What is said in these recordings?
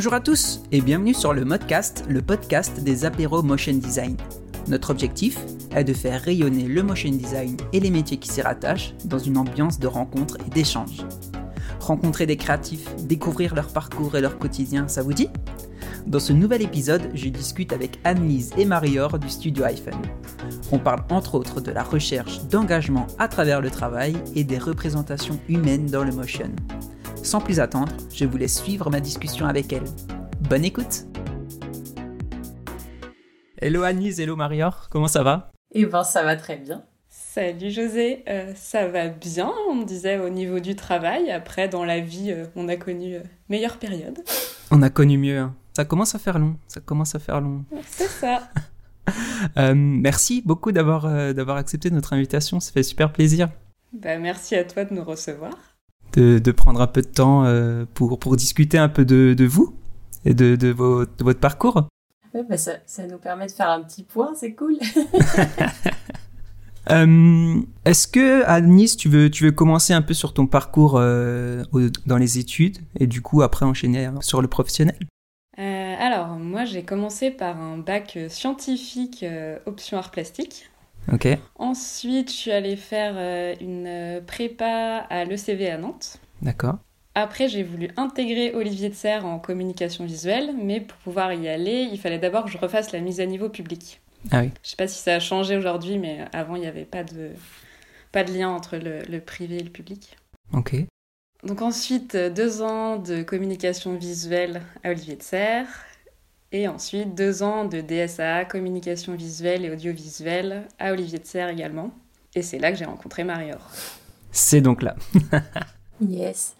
Bonjour à tous et bienvenue sur le Modcast, le podcast des apéros motion design. Notre objectif est de faire rayonner le motion design et les métiers qui s'y rattachent dans une ambiance de rencontre et d'échange. Rencontrer des créatifs, découvrir leur parcours et leur quotidien, ça vous dit? Dans ce nouvel épisode, je discute avec Anne-Lise et Marior du studio iPhone. On parle entre autres de la recherche d'engagement à travers le travail et des représentations humaines dans le motion. Sans plus attendre, je vous laisse suivre ma discussion avec elle. Bonne écoute Hello Anise, hello Marior, comment ça va? Eh ben ça va très bien. Salut José, euh, ça va bien, on me disait au niveau du travail. Après, dans la vie, euh, on a connu euh, meilleure période. On a connu mieux. Hein. Ça commence à faire long, ça commence à faire long. C'est ça. merci beaucoup d'avoir d'avoir accepté notre invitation, ça fait super plaisir. Bah, merci à toi de nous recevoir. De, de prendre un peu de temps pour, pour discuter un peu de, de vous et de, de, de votre parcours. bah ça, ça, nous permet de faire un petit point, c'est cool. Euh, est-ce que, à Nice, tu veux, tu veux commencer un peu sur ton parcours euh, dans les études et du coup après enchaîner sur le professionnel? Euh, Alors, moi j'ai commencé par un bac scientifique option art plastique. Ensuite, je suis allée faire une prépa à l'ECV à Nantes. D'accord. Après, j'ai voulu intégrer Olivier de Serre en communication visuelle, mais pour pouvoir y aller, il fallait d'abord que je refasse la mise à niveau public. Ah oui. Je sais pas si ça a changé aujourd'hui, mais avant, il n'y avait pas de, pas de lien entre le, le, privé et le public. Ok. Donc ensuite, deux ans de communication visuelle à Olivier de Serre. Et ensuite, deux ans de DSA, communication visuelle et audiovisuelle à Olivier de Serre également. Et c'est là que j'ai rencontré Marior. C'est donc là. yes.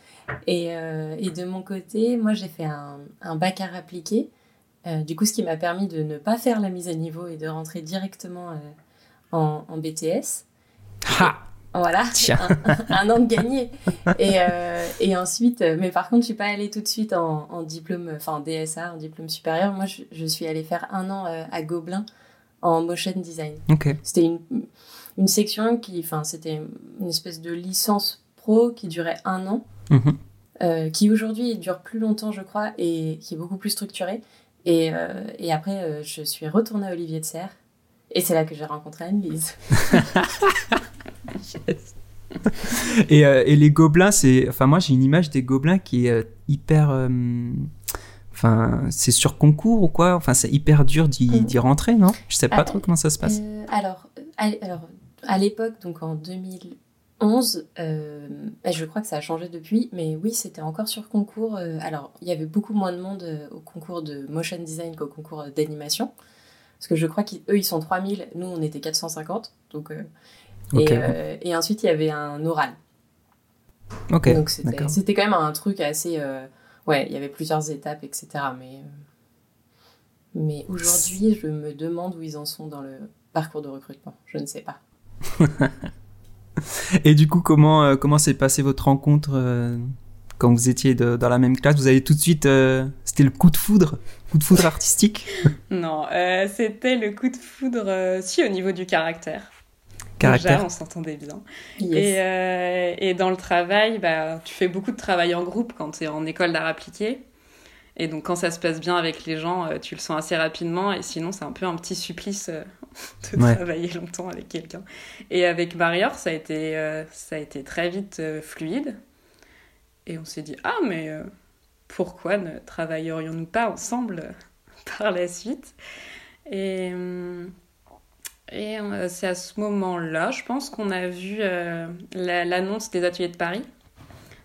Et, euh, et, de mon côté, moi j'ai fait un, un bac art appliqué euh, du coup, ce qui m'a permis de ne pas faire la mise à niveau et de rentrer directement euh, en, en, BTS. Ha voilà, un, un, an de gagné. Et, euh, et, ensuite, euh, mais par contre, je suis pas allée tout de suite en, en diplôme, enfin DSA, en diplôme supérieur. Moi, je, je suis allée faire un an euh, à Gobelin en motion design. Okay. C'était une, une section qui, enfin, c'était une espèce de licence pro qui durait un an. Mm -hmm. Euh, qui aujourd'hui dure plus longtemps, je crois, et qui est beaucoup plus structurée. Et, euh, et après, je suis retournée à Olivier de Serre. Et c'est là que j'ai rencontré Anne-Lise. yes. et, euh, et, les gobelins, c'est. Enfin, moi, j'ai une image des gobelins qui est hyper. Enfin, c'est sur concours ou quoi? Enfin, c'est hyper dur d'y rentrer, non? Je sais pas ah, trop comment ça se passe. alors, à, alors, à l'époque, donc en 2000. 11, euh, je crois que ça a changé depuis, mais oui, c'était encore sur concours. Euh, alors, il y avait beaucoup moins de monde euh, au concours de motion design qu'au concours d'animation. Parce que je crois qu'eux, ils sont 3000, nous, on était 450. Donc, okay. et, et, ensuite, il y avait un oral. Ok. Donc, c'était quand même un truc assez. ouais, il y avait plusieurs étapes, etc. Mais, mais aujourd'hui, je me demande où ils en sont dans le parcours de recrutement. Je ne sais pas. Et du coup, comment euh, comment s'est passée votre rencontre euh, quand vous étiez de, dans la même classe? Vous avez tout de suite, euh, c'était le coup de foudre, coup de foudre artistique? Non, c'était le coup de foudre, si au niveau du caractère. Caractère. Déjà, on s'entendait bien. Yes. Et, et, dans le travail, bah, tu fais beaucoup de travail en groupe quand tu es en école d'art appliqué. Et donc, quand ça se passe bien avec les gens, tu le sens assez rapidement. Et sinon, c'est un peu un petit supplice de ouais. travailler longtemps avec quelqu'un. Et avec Marior, ça a été, euh, ça a été très vite euh, fluide. Et on s'est dit, ah, mais euh, pourquoi ne travaillerions-nous pas ensemble par la suite? Et, et c'est à ce moment-là, je pense qu'on a vu l'annonce des ateliers de Paris.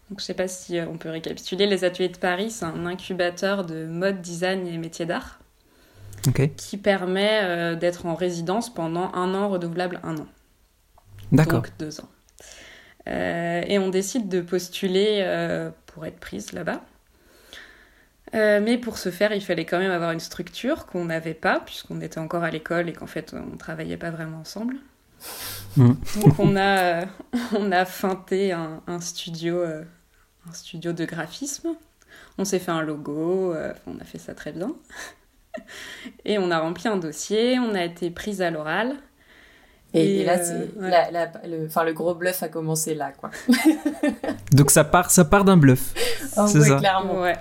Donc, je ne sais pas si on peut récapituler. Les ateliers de Paris, c'est un incubateur de mode, design et métiers d'art okay. qui permet euh, d'être en résidence pendant un an, renouvelable un an. D'accord. Donc deux ans. Euh, et on décide de postuler euh, pour être prise là-bas. Euh, mais pour ce faire, il fallait quand même avoir une structure qu'on n'avait pas, puisqu'on était encore à l'école et qu'en fait, on ne travaillait pas vraiment ensemble. Mmh. Donc on a, on a feinté un, un studio, un studio de graphisme. On s'est fait un logo, on a fait ça très bien. Et on a rempli un dossier, on a été prise à l'oral. Et, et, là, euh, ouais. la, la, le, le gros bluff a commencé là, quoi. Donc ça part, ça part d'un bluff. Oh, c'est ouais, ça. clairement. Ouais.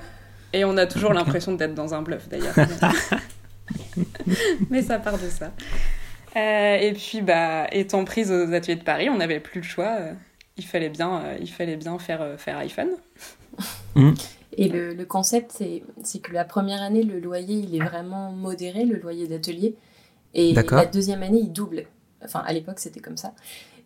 Et on a toujours l'impression d'être dans un bluff d'ailleurs. Mais ça part de ça. Euh, et puis, bah, étant prise aux ateliers de Paris, on n'avait plus le choix. Euh, il fallait bien, euh, il fallait bien faire, faire iPhone. Mmh. Et le, le concept, c'est que la première année, le loyer, il est vraiment modéré, le loyer d'atelier. Et la deuxième année, il double. Enfin, à l'époque, c'était comme ça.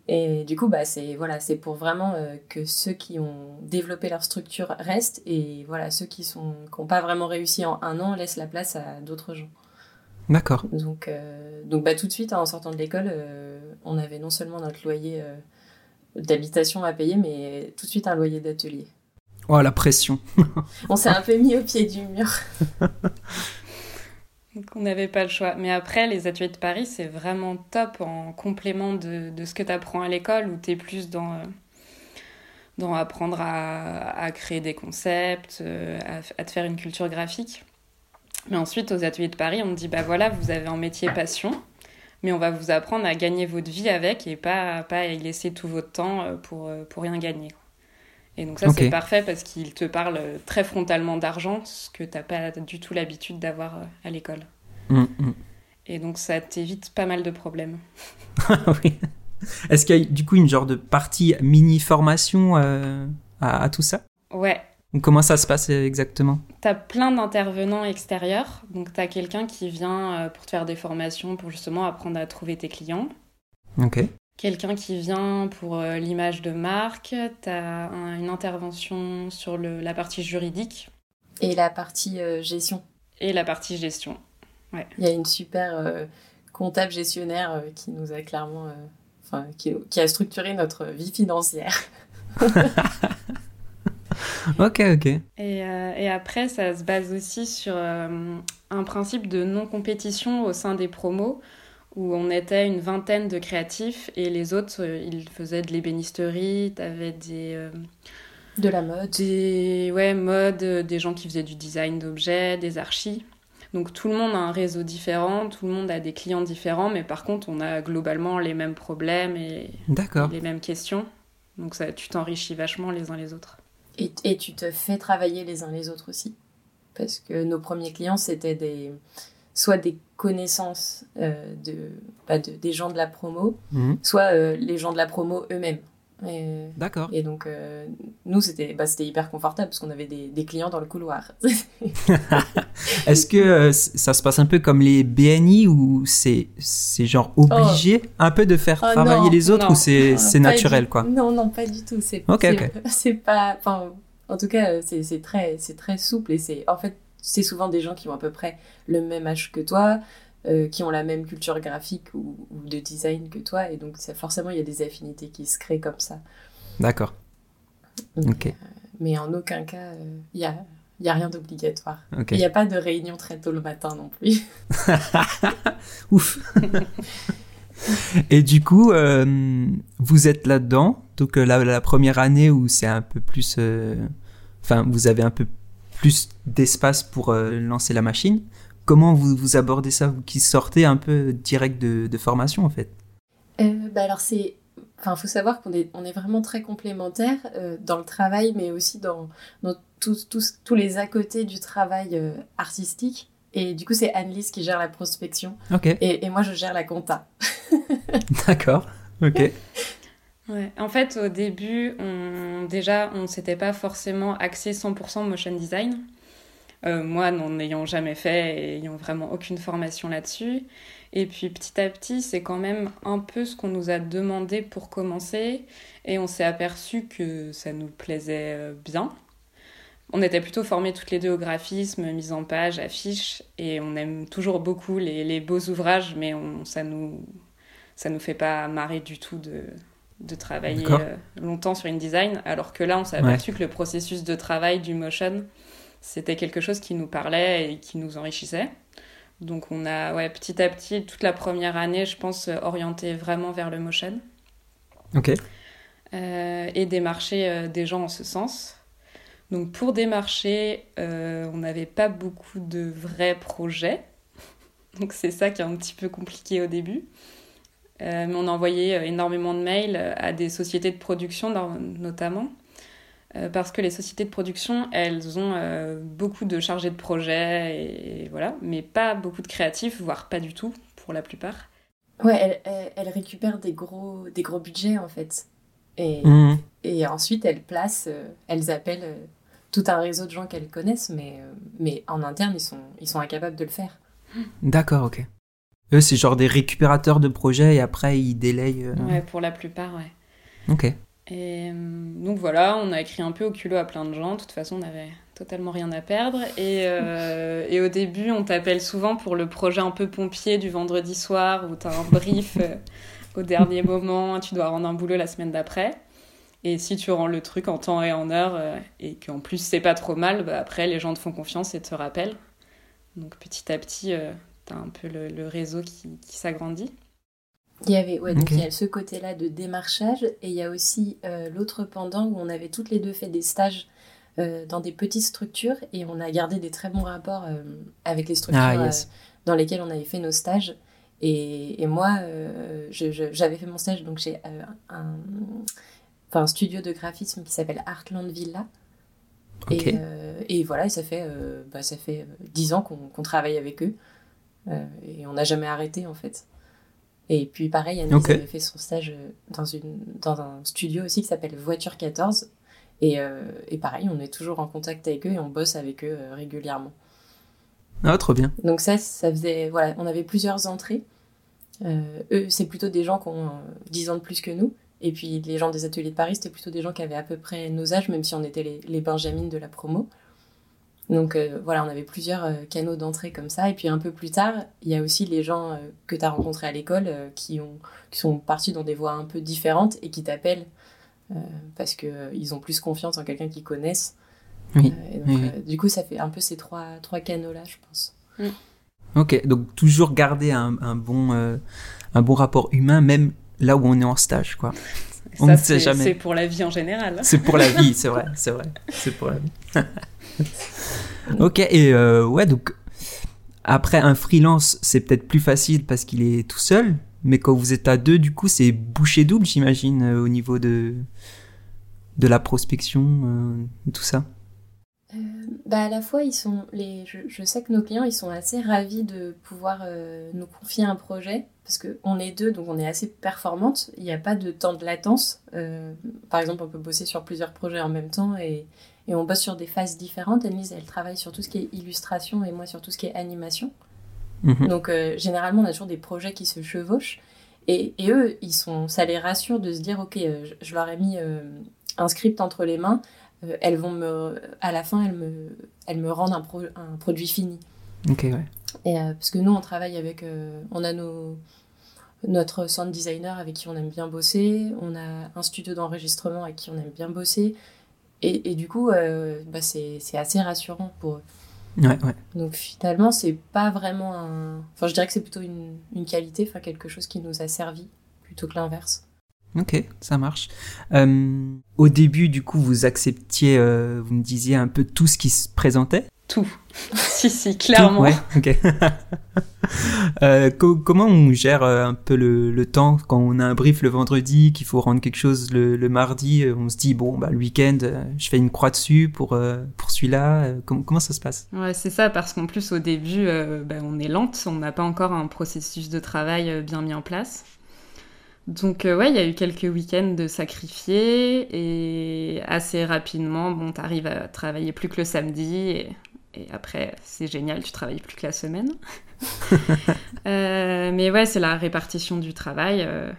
Et du coup, bah, c'est voilà, c'est pour vraiment que ceux qui ont développé leur structure restent et voilà, ceux qui n'ont qui pas vraiment réussi en un an laissent la place à d'autres gens. D'accord. Donc, euh, donc bah, tout de suite, en sortant de l'école, euh, on avait non seulement notre loyer euh, d'habitation à payer, mais tout de suite un loyer d'atelier. Oh, la pression On s'est un peu mis au pied du mur. donc on n'avait pas le choix. Mais après, les ateliers de Paris, c'est vraiment top en complément de, ce que tu apprends à l'école, où tu es plus dans dans apprendre à, créer des concepts, à, à, te faire une culture graphique. Mais ensuite, aux ateliers de Paris, on me dit bah voilà, vous avez un métier passion, mais on va vous apprendre à gagner votre vie avec et pas, pas y laisser tout votre temps euh, pour, euh, pour rien gagner. Et donc, ça, c'est parfait parce qu'il te parle très frontalement d'argent, ce que tu n'as pas du tout l'habitude d'avoir euh, à l'école. Mm, mm. Et donc, ça t'évite pas mal de problèmes. oui. Est-ce qu'il y a du coup une genre de partie mini-formation à, à, tout ça? Ouais, Comment ça se passe exactement? Tu as plein d'intervenants extérieurs. Donc, tu as quelqu'un qui vient euh, pour te faire des formations, pour justement apprendre à trouver tes clients. Ok. Quelqu'un qui vient pour euh, l'image de marque. Tu as une intervention sur le, la partie juridique. Et la partie euh, gestion. Et la partie gestion. Ouais. Il y a une super comptable gestionnaire qui nous a clairement. Enfin, qui, qui a structuré notre vie financière. ok, ok. Et, euh, et, après, ça se base aussi sur euh, un principe de non-compétition au sein des promos, où on était une vingtaine de créatifs et les autres, euh, ils faisaient de l'ébénisterie, t'avais des... de la mode. Des ouais, mode, des gens qui faisaient du design d'objets, des archis. Donc tout le monde a un réseau différent, tout le monde a des clients différents, mais par contre, on a globalement les mêmes problèmes et, et les mêmes questions. Donc ça, tu t'enrichis vachement les uns les autres. Et, tu te fais travailler les uns les autres aussi? Parce que nos premiers clients, c'était des, soit des connaissances euh, bah, de, des gens de la promo, mhm. soit euh, les gens de la promo eux-mêmes. D'accord. Et donc, euh, nous, c'était bah, hyper confortable parce qu'on avait des, des, clients dans le couloir. Est-ce que ça se passe un peu comme les BNI où c'est genre obligé oh. un peu de faire oh, travailler les autres ou c'est naturel quoi? Non, non, pas du tout. C'est c'est pas. En tout cas, c'est très, très souple et c'est. En fait, c'est souvent des gens qui ont à peu près le même âge que toi, euh, qui ont la même culture graphique ou, de design que toi, et donc ça, forcément il y a des affinités qui se créent comme ça. D'accord. Ok. Euh, mais en aucun cas, euh, il n'y a, y a rien d'obligatoire. Il n'y a pas de réunion très tôt le matin non plus. Ouf. et du coup, vous êtes là-dedans, donc la, la, première année où c'est un peu plus... Enfin, vous avez un peu plus d'espace pour lancer la machine. Comment vous, vous abordez ça, vous qui sortez un peu direct de, formation en fait? Euh, bah Alors c'est... Enfin, faut savoir qu'on est, on est vraiment très complémentaires euh, dans le travail, mais aussi dans, dans tous, tous, tous les à côté du travail euh, artistique. Et du coup, c'est Annelise qui gère la prospection. Et, et, moi, je gère la compta. D'accord. Ok. Ouais. En fait, au début, on, déjà, on ne s'était pas forcément axé 100% motion design. Euh, moi, n'en ayant jamais fait et ayant vraiment aucune formation là-dessus. Et puis petit à petit, c'est quand même un peu ce qu'on nous a demandé pour commencer. Et on s'est aperçu que ça nous plaisait euh, bien. On était plutôt formés toutes les deux au graphisme, mise en page, affiche. Et on aime toujours beaucoup les, beaux ouvrages, mais ça nous ça nous fait pas marrer du tout de, de travailler euh, longtemps sur une design. Alors que là, on s'est aperçu que le processus de travail du motion c'était quelque chose qui nous parlait et qui nous enrichissait. Donc on a ouais, petit à petit, toute la première année, je pense, orienté vraiment vers le motion. Ok. Euh, et démarcher euh, des gens en ce sens. Donc pour démarcher, euh, on n'avait pas beaucoup de vrais projets. Donc c'est ça qui est un petit peu compliqué au début. Mais on envoyait énormément de mails à des sociétés de production notamment parce que les sociétés de production, elles ont beaucoup de chargés de projet, et, voilà, mais pas beaucoup de créatifs, voire pas du tout pour la plupart. Ouais, elles, récupèrent des gros, des gros budgets en fait. Et, mhm. et ensuite, elles placent, elles appellent tout un réseau de gens qu'elles connaissent, mais, mais en interne, ils sont, ils sont incapables de le faire. D'accord, ok. Eux, c'est genre des récupérateurs de projets et après ils délayent. Euh, ouais, pour la plupart, ouais. Ok. Et euh, donc voilà, on a écrit un peu au culot à plein de gens. De toute façon, on avait totalement rien à perdre. Et, euh, et au début, on t'appelle souvent pour le projet un peu pompier du vendredi soir où t'as un brief au dernier moment, tu dois rendre un boulot la semaine d'après. Et si tu rends le truc en temps et en heure et qu'en plus c'est pas trop mal, bah après les gens te font confiance et te rappellent. Donc petit à petit, un peu le, réseau qui, s'agrandit. Il y avait, ouais, donc il y a ce côté-là de démarchage et il y a aussi euh, l'autre pendant où on avait toutes les deux fait des stages euh, dans des petites structures et on a gardé des très bons rapports euh, avec les structures ah, dans lesquelles on avait fait nos stages. Et, et moi, j'avais fait mon stage donc chez un, un, studio de graphisme qui s'appelle Artland Villa. Et, et, voilà, ça fait, bah, ça fait 10 ans qu'on travaille avec eux. Euh, et on n'a jamais arrêté en fait. Et puis pareil, Annie avait fait son stage euh, dans, une, dans un studio aussi qui s'appelle Voiture 14. Et, euh, et, pareil, on est toujours en contact avec eux et on bosse avec eux régulièrement. Ah, trop bien. Donc ça, ça faisait... Voilà, on avait plusieurs entrées. eux, c'est plutôt des gens qui ont 10 ans de plus que nous. Et puis les gens des ateliers de Paris, c'était plutôt des gens qui avaient à peu près nos âges, même si on était les, les benjamines de la promo. Donc euh, voilà, on avait plusieurs euh, canaux d'entrée comme ça. Et puis un peu plus tard, il y a aussi les gens euh, que tu as rencontrés à l'école qui, ont, qui sont partis dans des voies un peu différentes et qui t'appellent parce qu'ils ont plus confiance en quelqu'un qu'ils connaissent. Oui. Du coup, ça fait un peu ces trois, trois canaux-là, je pense. Mm. Ok, donc toujours garder un, un bon, un bon rapport humain, même là où on est en stage, quoi. on ne sait jamais. C'est pour la vie en général. C'est pour la vie, c'est vrai, c'est vrai. C'est pour la vie. ok, et euh, ouais, donc après un freelance, c'est peut-être plus facile parce qu'il est tout seul, mais quand vous êtes à deux, du coup, c'est bouché double, j'imagine, euh, au niveau de, de la prospection, euh, tout ça. bah à la fois, ils sont les, je, sais que nos clients, ils sont assez ravis de pouvoir nous confier un projet parce qu'on est deux, donc on est assez performante. Il n'y a pas de temps de latence. par exemple, on peut bosser sur plusieurs projets en même temps et, et on bosse sur des phases différentes. Annelise, elle travaille sur tout ce qui est illustration et moi sur tout ce qui est animation. Mhm. Donc, euh, généralement, on a toujours des projets qui se chevauchent. Et, et, eux, ils sont, ça les rassure de se dire, OK, euh, je, leur ai mis euh, un script entre les mains. elles vont me, à la fin, elles me, elles me rendent un, un produit fini. Ok, ouais. Et, parce que nous, on travaille avec, on a nos, notre sound designer avec qui on aime bien bosser, on a un studio d'enregistrement avec qui on aime bien bosser, et, et du coup, euh, bah c'est assez rassurant pour eux. Ouais, ouais. Donc finalement, c'est pas vraiment un. Enfin, je dirais que c'est plutôt une, une qualité, enfin quelque chose qui nous a servi plutôt que l'inverse. Ok, ça marche. Euh, au début, du coup, vous acceptiez, euh, vous me disiez un peu tout ce qui se présentait tout. si, si, clairement. ouais, ok. Euh, comment on gère euh, un peu le, temps quand on a un brief le vendredi, qu'il faut rendre quelque chose le, mardi euh, On se dit, bon, bah, le week-end, je fais une croix dessus pour, pour celui-là. comment ça se passe? Ouais, c'est ça, parce qu'en plus, au début, bah, on est lente, on n'a pas encore un processus de travail bien mis en place. Donc ouais, il y a eu quelques week-ends de sacrifiés et assez rapidement, bon, t'arrives à travailler plus que le samedi et et après, c'est génial, tu travailles plus que la semaine. Euh, mais ouais, c'est la répartition du travail euh,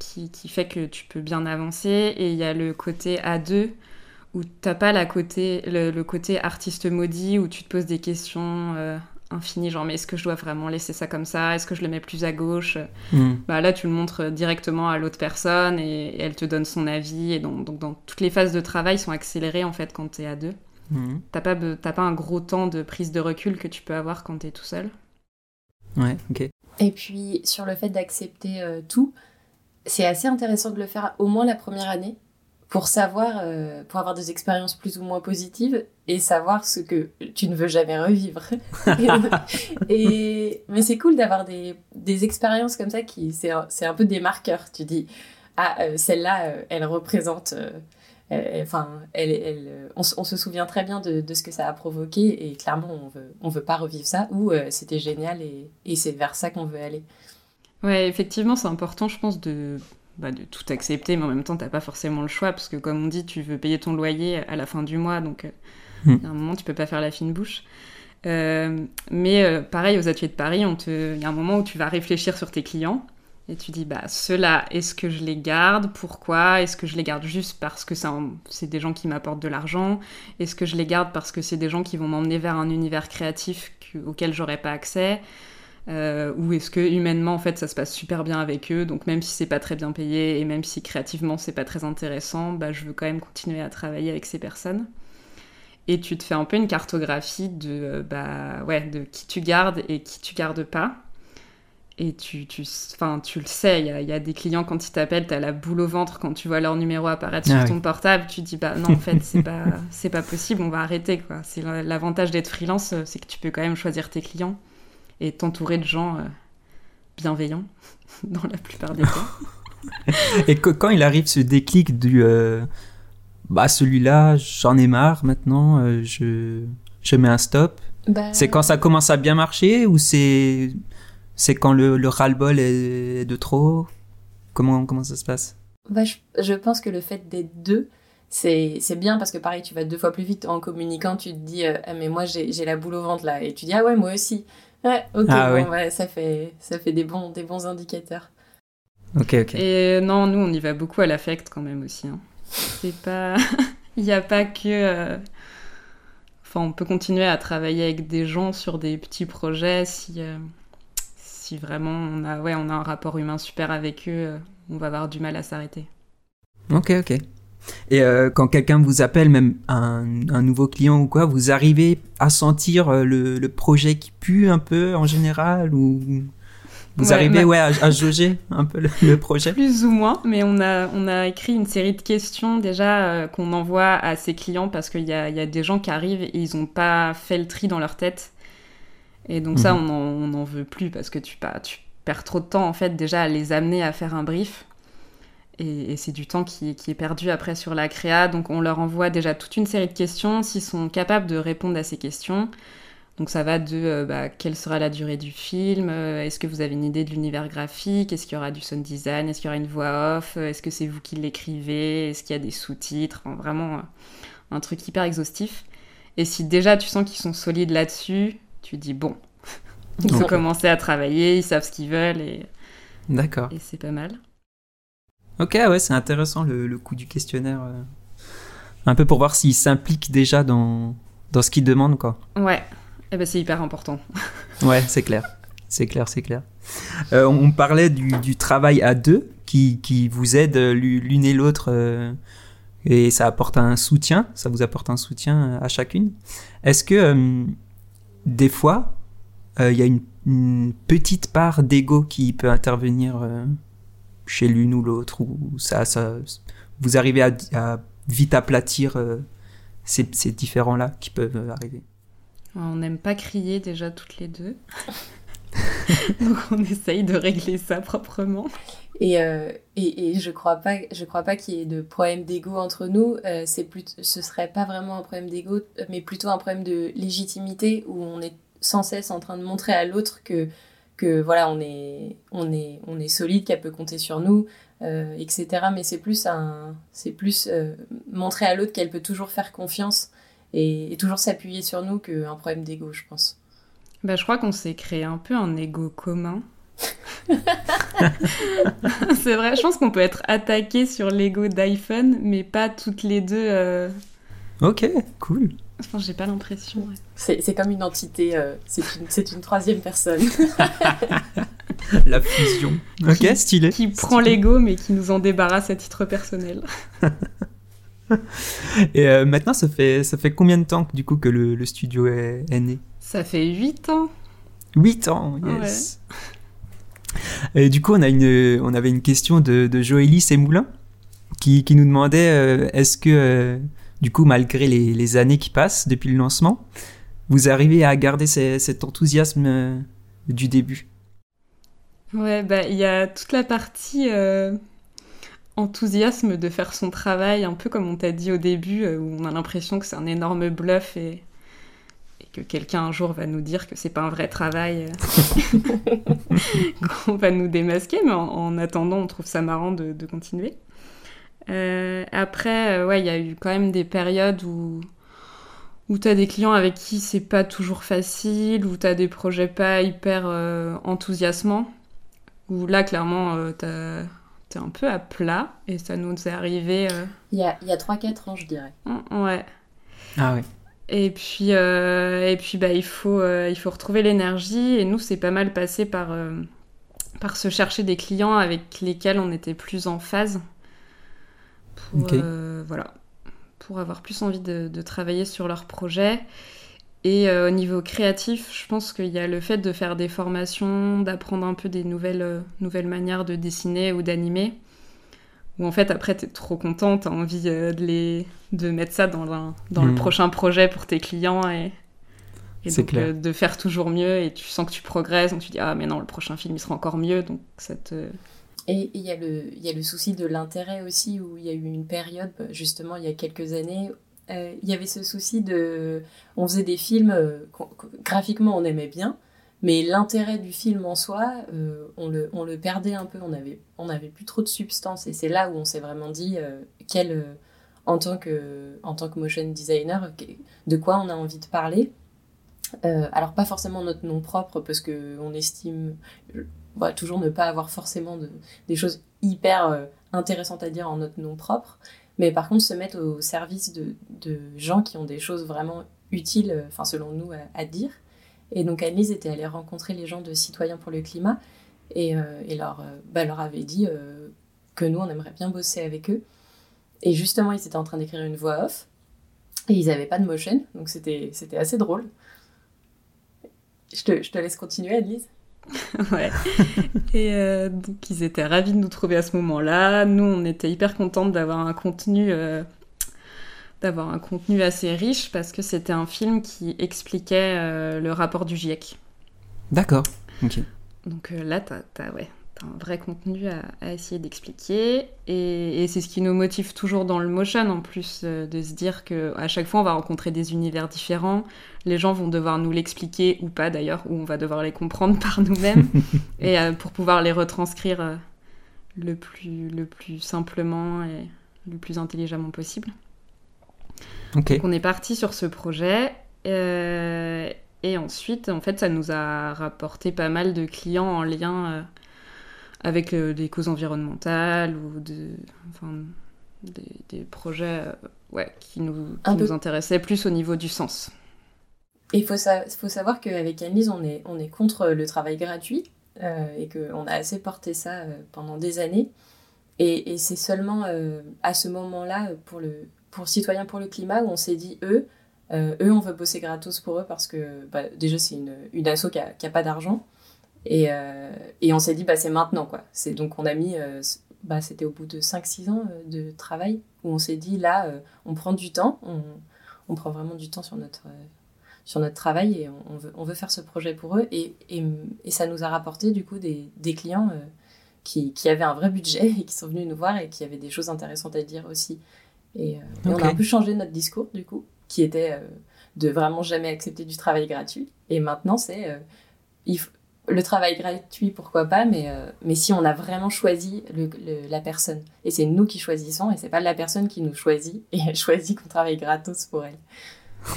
qui, qui, fait que tu peux bien avancer. Et il y a le côté A2 où t'as pas côté, le, côté artiste maudit où tu te poses des questions euh, infinies, genre mais est-ce que je dois vraiment laisser ça comme ça? Est-ce que je le mets plus à gauche? Mmh. Bah là, tu le montres directement à l'autre personne et, elle te donne son avis. Et donc, dans toutes les phases de travail sont accélérées en fait quand t'es A2. Mhm. T'as pas, pas, un gros temps de prise de recul que tu peux avoir quand t'es tout seul? Ouais, ok. Et puis sur le fait d'accepter euh, tout, c'est assez intéressant de le faire au moins la première année pour savoir, euh, pour avoir des expériences plus ou moins positives et savoir ce que tu ne veux jamais revivre. et, mais c'est cool d'avoir des, des, expériences comme ça qui, c'est un, un, peu des marqueurs. Tu dis, ah, euh, celle-là, elle représente enfin, elle, elle, on, se souvient très bien de, de, ce que ça a provoqué et clairement, on veut, on veut pas revivre ça ou c'était génial et, et c'est vers ça qu'on veut aller. Ouais, effectivement, c'est important, je pense, de, bah, de tout accepter, mais en même temps, t'as pas forcément le choix parce que, comme on dit, tu veux payer ton loyer à la fin du mois, donc hmm. à un moment, tu peux pas faire la fine bouche. Euh, mais euh, pareil, aux ateliers de Paris, il y a un moment où tu vas réfléchir sur tes clients et tu dis, bah, ceux-là, est-ce que je les garde? Pourquoi? Est-ce que je les garde juste parce que c'est des gens qui m'apportent de l'argent? Est-ce que je les garde parce que c'est des gens qui vont m'emmener vers un univers créatif auquel j'aurais pas accès? Euh, Ou est-ce que humainement, en fait, ça se passe super bien avec eux? Donc même si c'est pas très bien payé et même si créativement c'est pas très intéressant, bah, je veux quand même continuer à travailler avec ces personnes. Et tu te fais un peu une cartographie de, euh, bah, ouais, de qui tu gardes et qui tu gardes pas. Et tu, tu, tu le sais, il y, a des clients quand ils t'appellent, tu as la boule au ventre quand tu vois leur numéro apparaître sur ah ton portable, tu dis bah non en fait c'est pas c'est pas possible, on va arrêter quoi. C'est l'avantage d'être freelance, euh, c'est que tu peux quand même choisir tes clients et t'entourer de gens euh, bienveillants dans la plupart des cas. et que, quand il arrive ce déclic du bah celui-là, j'en ai marre maintenant, euh, je, je mets un stop. Bah, c'est quand ça commence à bien marcher ou c'est c'est quand le, le ras-le-bol est de trop comment, comment ça se passe? Bah, je, je, pense que le fait d'être deux, c'est bien parce que pareil, tu vas deux fois plus vite en communiquant, tu te dis, euh, ah, mais moi j'ai la boule au ventre là, et tu dis, ah ouais, moi aussi. Ouais, ok, ah bon, ouais. ça, fait, ça fait des bons, des bons indicateurs. Ok, ok. Et non, nous on y va beaucoup à l'affect quand même aussi. Hein. C'est pas. Il n'y a pas que. Euh, enfin, on peut continuer à travailler avec des gens sur des petits projets si, euh, si vraiment on a, ouais, on a un rapport humain super avec eux, euh, on va avoir du mal à s'arrêter. Ok, ok. Et quand quelqu'un vous appelle, même un, un, nouveau client ou quoi, vous arrivez à sentir le, le, projet qui pue un peu en général ou vous arrivez ouais, à, à, jauger un peu le, projet? Plus ou moins, mais on a, on a écrit une série de questions déjà euh, qu'on envoie à ses clients parce qu'il y a, y a, des gens qui arrivent et ils n'ont pas fait le tri dans leur tête. Et donc ça, mhm. on n'en veut plus parce que tu, pas, tu perds trop de temps en fait déjà à les amener à faire un brief. Et, et c'est du temps qui, qui, est perdu après sur la créa. Donc on leur envoie déjà toute une série de questions. S'ils sont capables de répondre à ces questions, donc ça va de euh, bah, quelle sera la durée du film, euh, est-ce que vous avez une idée de l'univers graphique, est-ce qu'il y aura du sound design, est-ce qu'il y aura une voix off, euh, est-ce que c'est vous qui l'écrivez, est-ce qu'il y a des sous-titres, vraiment un truc hyper exhaustif. Et si déjà tu sens qu'ils sont solides là-dessus, tu dis bon, ils ont commencé à travailler, ils savent ce qu'ils veulent et, D'accord. et c'est pas mal. Ok, ouais, c'est intéressant le, le, coup du questionnaire. Un peu pour voir s'ils s'impliquent déjà dans, dans ce qu'ils demandent, quoi. Ouais, eh ben, c'est hyper important. ouais, c'est clair. C'est clair, c'est clair. Euh, on parlait du, travail à deux qui, qui vous aide l'une et l'autre euh, et ça apporte un soutien, ça vous apporte un soutien à chacune. Est-ce que euh, des fois, il y a une, petite part d'ego qui peut intervenir chez l'une ou l'autre ou ça, ça, vous arrivez à, à vite aplatir ces, ces différents-là qui peuvent arriver on n'aime pas crier déjà toutes les deux. Donc on essaye de régler ça proprement. Et, euh, et, et, je crois pas, je crois pas qu'il y ait de problème d'ego entre nous. Euh, c'est plus, ce serait pas vraiment un problème d'ego, mais plutôt un problème de légitimité où on est sans cesse en train de montrer à l'autre que, que voilà, on est, on est, on est solide, qu'elle peut compter sur nous, euh, etc. Mais c'est plus un, c'est plus montrer à l'autre qu'elle peut toujours faire confiance et, toujours s'appuyer sur nous qu'un problème d'ego, je pense. Bah, je crois qu'on s'est créé un peu un ego commun. c'est vrai, je pense qu'on peut être attaqué sur l'ego d'iPhone, mais pas toutes les deux. Euh. Ok, cool. Enfin, j'ai pas l'impression. C'est comme une entité, euh, c'est une, une, troisième personne. La fusion. Ok, stylé. Qui prend l'ego, mais qui nous en débarrasse à titre personnel. Et euh, maintenant, ça fait, ça fait combien de temps du coup que le, studio est, né? Ça fait 8 ans. 8 ans, yes. Et du coup, on, a une, on avait une question de, de Joélie Semoulin qui, qui nous demandait euh, est-ce que, euh, du coup, malgré les, les, années qui passent depuis le lancement, vous arrivez à garder cet enthousiasme du début? Ouais, bah il y a toute la partie enthousiasme de faire son travail, un peu comme on t'a dit au début, euh, où on a l'impression que c'est un énorme bluff et, que quelqu'un un jour va nous dire que c'est pas un vrai travail, euh, qu'on va nous démasquer, mais en, attendant, on trouve ça marrant de, continuer. Euh, après, ouais, il y a eu quand même des périodes où, où tu as des clients avec qui c'est pas toujours facile, où tu as des projets pas hyper enthousiasmants, où là, clairement, t'as t'es un peu à plat et ça nous est arrivé. Euh, il y a, y a 3-4 ans, je dirais. Mm, ouais. Ah ouais. Et puis, euh, et puis bah, il, faut, euh, il faut retrouver l'énergie. Et nous, c'est pas mal passé par, par se chercher des clients avec lesquels on était plus en phase. Pour, voilà, pour avoir plus envie de, de travailler sur leur projet. Et au niveau créatif, je pense qu'il y a le fait de faire des formations, d'apprendre un peu des nouvelles, nouvelles manières de dessiner ou d'animer. Où en fait, après, t'es trop contente, t'as envie de, les... de mettre ça dans, dans le prochain projet pour tes clients et, et donc de faire toujours mieux. Et tu sens que tu progresses, donc tu dis, ah, mais non, le prochain film, il sera encore mieux. Donc ça te. Et il y, a le, y a le souci de l'intérêt aussi, où il y a eu une période, justement, il y a quelques années, euh, il y avait ce souci de. On faisait des films, euh, graphiquement on aimait bien, mais l'intérêt du film en soi, euh, on, le, on, le, perdait un peu, on avait, on avait plus trop de substance. Et c'est là où on s'est vraiment dit, quel, en, tant que, en tant que motion designer, de quoi on a envie de parler. alors, pas forcément notre nom propre, parce qu'on estime toujours ne pas avoir forcément de, des choses hyper intéressantes à dire en notre nom propre. Mais par contre, se mettre au service de, de gens qui ont des choses vraiment utiles, euh, enfin selon nous, à, dire. Et donc Annelise était allée rencontrer les gens de Citoyens pour le climat et, euh, leur, euh, bah, leur avait dit que nous, on aimerait bien bosser avec eux. Et justement, ils étaient en train d'écrire une voix off et ils n'avaient pas de motion, donc c'était assez drôle. Je te, je te laisse continuer, Annelise. ouais. Et euh, donc ils étaient ravis de nous trouver à ce moment-là. Nous, on était hyper contentes d'avoir un contenu, euh, d'avoir un contenu assez riche parce que c'était un film qui expliquait euh, le rapport du GIEC. D'accord. Ok. Donc là, t'as, as, ouais, un vrai contenu à, essayer d'expliquer. Et, c'est ce qui nous motive toujours dans le motion, en plus, euh, de se dire qu'à chaque fois, on va rencontrer des univers différents. Les gens vont devoir nous l'expliquer, ou pas d'ailleurs, ou on va devoir les comprendre par nous-mêmes, et euh, pour pouvoir les retranscrire euh, le, plus, le plus simplement et le plus intelligemment possible. Donc on est parti sur ce projet. et ensuite, en fait, ça nous a rapporté pas mal de clients en lien avec euh, des causes environnementales ou de, enfin, des, projets euh, ouais, qui, nous, qui nous intéressaient plus au niveau du sens. Il faut, faut savoir qu'avec Annelise, on est, on est contre le travail gratuit euh, et qu'on a assez porté ça pendant des années. Et, et c'est seulement à ce moment-là, pour, le, pour Citoyens pour le climat, où on s'est dit, eux, eux, on veut bosser gratos pour eux parce que bah, déjà, c'est une, une asso qui n'a pas d'argent. Et, euh, et on s'est dit, bah, c'est maintenant, quoi. C'est, donc, on a mis, euh, bah, c'était au bout de 5-6 ans euh, de travail, où on s'est dit, là, on prend du temps, on, prend vraiment du temps sur notre, sur notre travail et on, veut, faire ce projet pour eux. Et, ça nous a rapporté, du coup, des, clients qui, avaient un vrai budget et qui sont venus nous voir et qui avaient des choses intéressantes à dire aussi. Et, on a un peu changé notre discours, du coup, qui était de vraiment jamais accepter du travail gratuit. Et maintenant, c'est il, le travail gratuit, pourquoi pas, mais, euh, mais si on a vraiment choisi le, la personne. Et c'est nous qui choisissons, et c'est pas la personne qui nous choisit, et elle choisit qu'on travaille gratos pour elle.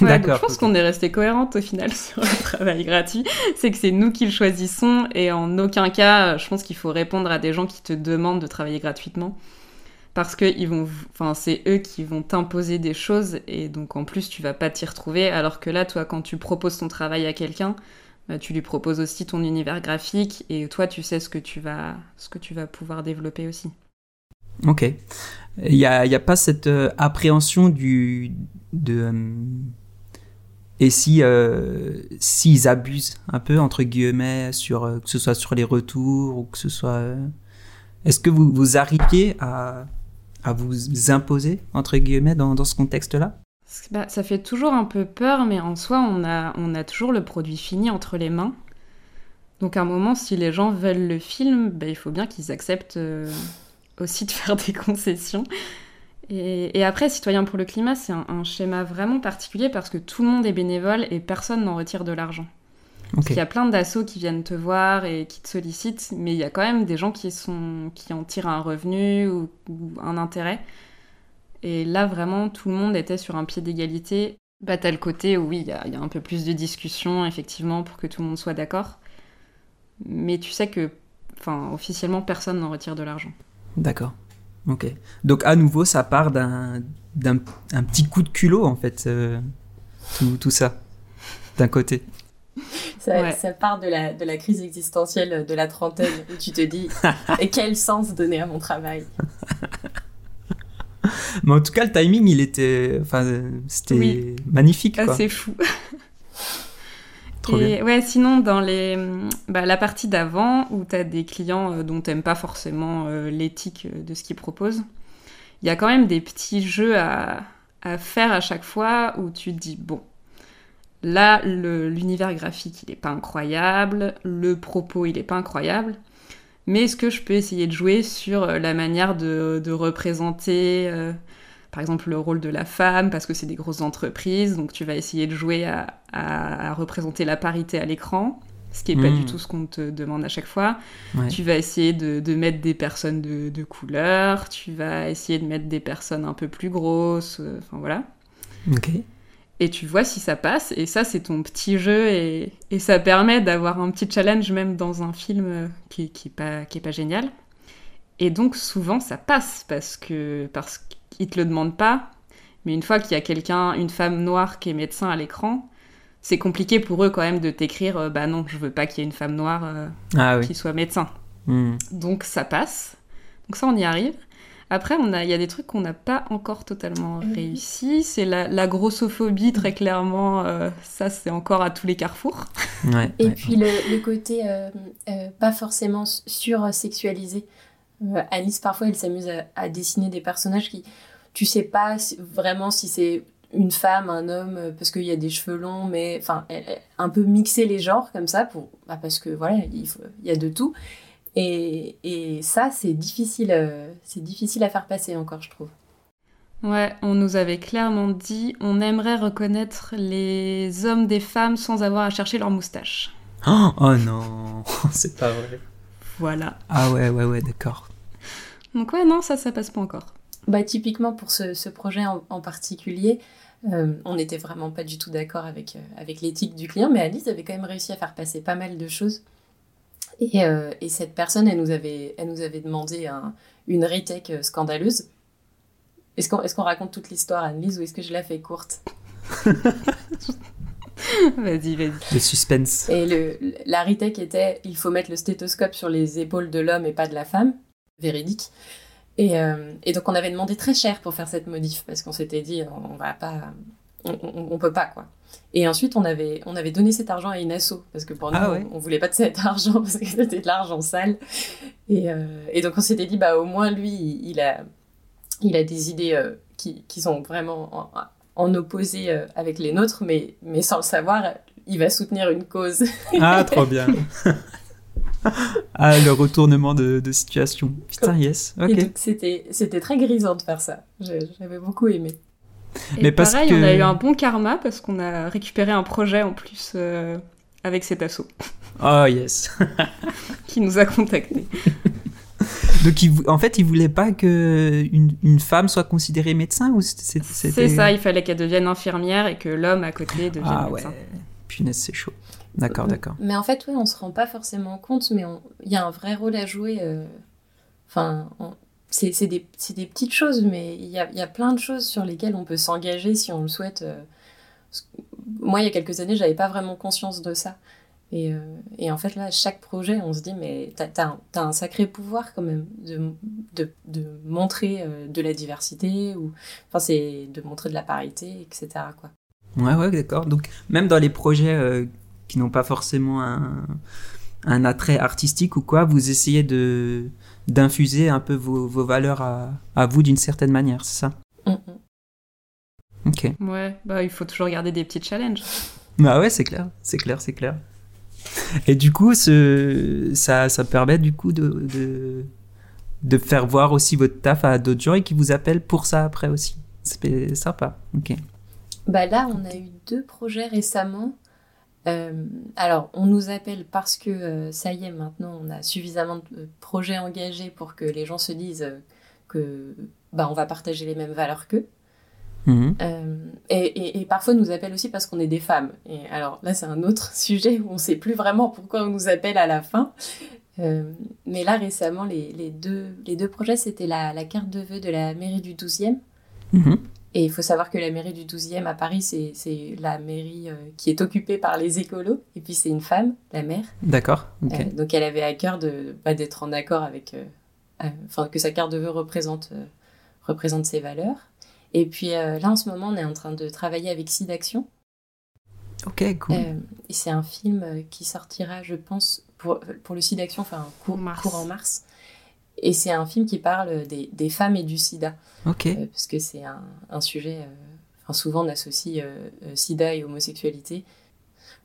D'accord. Je pense qu'on est resté cohérente au final sur le travail gratuit. C'est que c'est nous qui le choisissons, et en aucun cas, je pense qu'il faut répondre à des gens qui te demandent de travailler gratuitement. Parce que ils vont, enfin, c'est eux qui vont t'imposer des choses, et donc en plus, tu vas pas t'y retrouver. Alors que là, toi, quand tu proposes ton travail à quelqu'un, euh, tu lui proposes aussi ton univers graphique et toi tu sais ce que tu vas, ce que tu vas pouvoir développer aussi. Ok. Il n'y a, a, pas cette euh, appréhension du, de... Euh, et si s'ils abusent un peu entre guillemets sur que ce soit sur les retours ou que ce soit est-ce que vous, vous arriviez à, à vous imposer entre guillemets dans, dans ce contexte-là bah, ça fait toujours un peu peur, mais en soi, on a, on a toujours le produit fini entre les mains. Donc à un moment, si les gens veulent le film, bah, il faut bien qu'ils acceptent... Euh, aussi de faire des concessions. Et, après, Citoyens pour le climat, c'est un, schéma vraiment particulier parce que tout le monde est bénévole et personne n'en retire de l'argent. Il y a plein d'assauts qui viennent te voir et qui te sollicitent, mais il y a quand même des gens qui, sont, qui en tirent un revenu ou, un intérêt. Et là, vraiment, tout le monde était sur un pied d'égalité. Bah, t'as le côté où, oui, il y, a un peu plus de discussion, effectivement, pour que tout le monde soit d'accord. Mais tu sais que, enfin, officiellement, personne n'en retire de l'argent. D'accord. Ok. Donc, à nouveau, ça part d'un, d'un un petit coup de culot, en fait, euh, tout, tout ça, d'un côté. Ça, part de la, de la crise existentielle de la trentaine où tu te dis et quel sens donner à mon travail Mais en tout cas, le timing, il était, enfin, c'était magnifique. Ah, c'est fou. et ouais, sinon, dans les, bah, la partie d'avant, où tu as des clients euh, dont tu n'aimes pas forcément euh, l'éthique de ce qu'ils proposent, il y a quand même des petits jeux à, à faire à chaque fois où tu te dis, bon, Là, l'univers graphique, il n'est pas incroyable, le propos, il n'est pas incroyable, mais est-ce que je peux essayer de jouer sur euh, la manière de, représenter, euh, par exemple, le rôle de la femme, parce que c'est des grosses entreprises, donc tu vas essayer de jouer à, représenter la parité à l'écran, ce qui n'est pas du hmm. tout ce qu'on te demande à chaque fois. Tu vas essayer de, mettre des personnes de, de, couleur, tu vas essayer de mettre des personnes un peu plus grosses, euh, enfin voilà. Ok et tu vois si ça passe. Et ça, c'est ton petit jeu et, et ça permet d'avoir un petit challenge même dans un film euh, qui, qui, est, pas, qui est pas génial. Et donc souvent ça passe parce que parce qu'ils te le demandent pas. Mais une fois qu'il y a quelqu'un, une femme noire qui est médecin à l'écran, c'est compliqué pour eux quand même de t'écrire euh, bah non, je veux pas qu'il y ait une femme noire euh, ah qui soit médecin. Hmm. Donc ça passe. Donc ça on y arrive. Après, il y a des trucs qu'on n'a pas encore totalement mhm. réussi. C'est la, grossophobie, très clairement. Euh, ça, c'est encore à tous les carrefours. Et puis le, côté euh, euh, pas forcément sur-sexualisé. Alice, parfois, elle s'amuse à, dessiner des personnages qui, tu sais pas vraiment si c'est une femme, un homme, parce qu'il y a des cheveux longs, mais enfin, un peu mixer les genres comme ça, pour, bah, parce que voilà, il, il y a de tout. Et, et ça, c'est difficile, euh, c'est difficile à faire passer encore, je trouve. Ouais, on nous avait clairement dit on aimerait reconnaître les hommes des femmes sans avoir à chercher leur moustache. Oh, oh non, c'est pas vrai. Voilà. Ah ouais, ouais, ouais, d'accord. Donc ouais, non, ça, ça passe pas encore. Bah typiquement pour ce, ce projet en, particulier, euh, on n'était vraiment pas du tout d'accord avec, euh, avec l'éthique du client, mais Alice avait quand même réussi à faire passer pas mal de choses. Euh, et, cette personne, elle nous avait, elle nous avait demandé une retake euh, scandaleuse. Est-ce qu'on est qu'on raconte toute l'histoire, Anne-Lise, ou est-ce que je la fais courte Vas-y, vas-y. Le suspense. Et le, la retake était il faut mettre le stéthoscope sur les épaules de l'homme et pas de la femme. Véridique. Et, euh, et, donc on avait demandé très cher pour faire cette modif parce qu'on s'était dit on va pas on, on, peut pas quoi. Et ensuite, on avait, on avait donné cet argent à une asso, parce que pour nous, ah on, voulait pas de cet argent, parce que c'était de l'argent sale. Et, euh, et, donc, on s'était dit, bah, au moins, lui, il a, il a des idées euh, qui, qui, sont vraiment en, en opposé euh, avec les nôtres, mais, mais sans le savoir, il va soutenir une cause. Ah, trop bien Ah, le retournement de, de situation. Putain, yes. Ok. C'était très grisant de faire ça. J'avais beaucoup aimé. Et Mais pareil, on a eu un bon karma parce qu'on a récupéré un projet en plus euh, avec cet assaut. Oh yes. qui nous a contactés. Donc, en fait, il voulait pas que une, femme soit considérée médecin ou C'est ça, il fallait qu'elle devienne infirmière et que l'homme à côté devienne ah, médecin. Ouais. Punaise, c'est chaud. D'accord, d'accord. Mais en fait, oui, on se rend pas forcément compte, mais il y a un vrai rôle à jouer. Euh, enfin, c'est des, des, petites choses, mais il y a, y a, plein de choses sur lesquelles on peut s'engager si on le souhaite. Euh. Moi, il y a quelques années, j'avais pas vraiment conscience de ça. Et, euh, et, en fait, là, chaque projet, on se dit, mais t'as as, un sacré pouvoir quand même de, de, de montrer euh, de la diversité, ou enfin, c'est de montrer de la parité, etc. Quoi. Ouais, ouais, d'accord. Donc, même dans les projets qui n'ont pas forcément un, un attrait artistique ou quoi, vous essayez de d'infuser un peu vos, vos valeurs à, à vous d'une certaine manière, c'est ça Ok. Ouais, bah il faut toujours garder des petits challenges. Bah ouais, c'est clair, c'est clair, c'est clair. Et du coup, ce, ça, ça permet du coup de, de, de faire voir aussi votre taf à d'autres gens et qui vous appellent pour ça après aussi. C'est sympa. Ok. Bah là, on a eu deux projets récemment. Euh, alors, on nous appelle parce que euh, ça y est, maintenant, on a suffisamment de projets engagés pour que les gens se disent euh, que bah, on va partager les mêmes valeurs qu'eux. Mhm. et, et, parfois, nous appellent aussi parce qu'on est des femmes. Et alors là, c'est un autre sujet où on ne sait plus vraiment pourquoi on nous appelle à la fin. mais là, récemment, les, les, deux, les deux projets, c'était la, la, carte de vœux de la mairie du 12e. Et il faut savoir que la mairie du 12e à Paris, c'est la mairie euh, qui est occupée par les écolos. Et puis c'est une femme, la maire. D'accord. Euh, donc elle avait à cœur de bah, d'être en accord avec. Euh, enfin, que sa carte de vœux représente, représente ses valeurs. Et puis là, en ce moment, on est en train de travailler avec SIDAction. Ok, cool. et c'est un film qui sortira, je pense, pour, pour le SIDAction, enfin, court en mars. Et c'est un film qui parle des, des, femmes et du sida. Ok. Euh, parce que c'est un, un, sujet. Euh, enfin, souvent, on associe euh, sida et homosexualité.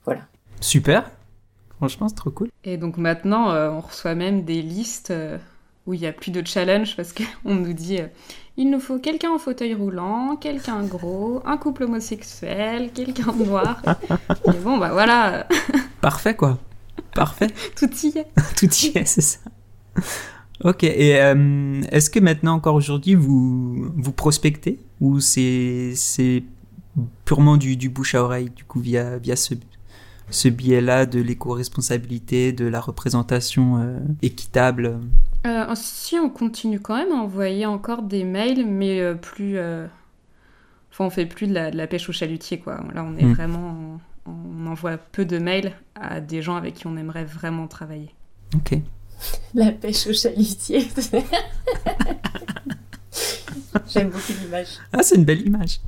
Voilà. Super. Franchement, c'est trop cool. Et donc maintenant, on reçoit même des listes où il n'y a plus de challenge parce qu'on nous dit il nous faut quelqu'un en fauteuil roulant, quelqu'un gros, un couple homosexuel, quelqu'un noir. et bon, bah voilà. Parfait, quoi. Parfait. Tout y est. Tout y est, c'est ça. Ok, et euh, est-ce que maintenant, encore aujourd'hui, vous, vous prospectez ou c'est purement du, du, bouche à oreille, du coup, via, via ce, ce biais-là de l'éco-responsabilité, de la représentation euh, équitable? Euh, Si, on continue quand même à envoyer encore des mails, mais plus. Enfin, on fait plus de la, de la, pêche au chalutier, quoi. Là, on est hmm. vraiment. On envoie peu de mails à des gens avec qui on aimerait vraiment travailler. Ok. La pêche au chalutier. J'aime beaucoup l'image. Ah, c'est une belle image.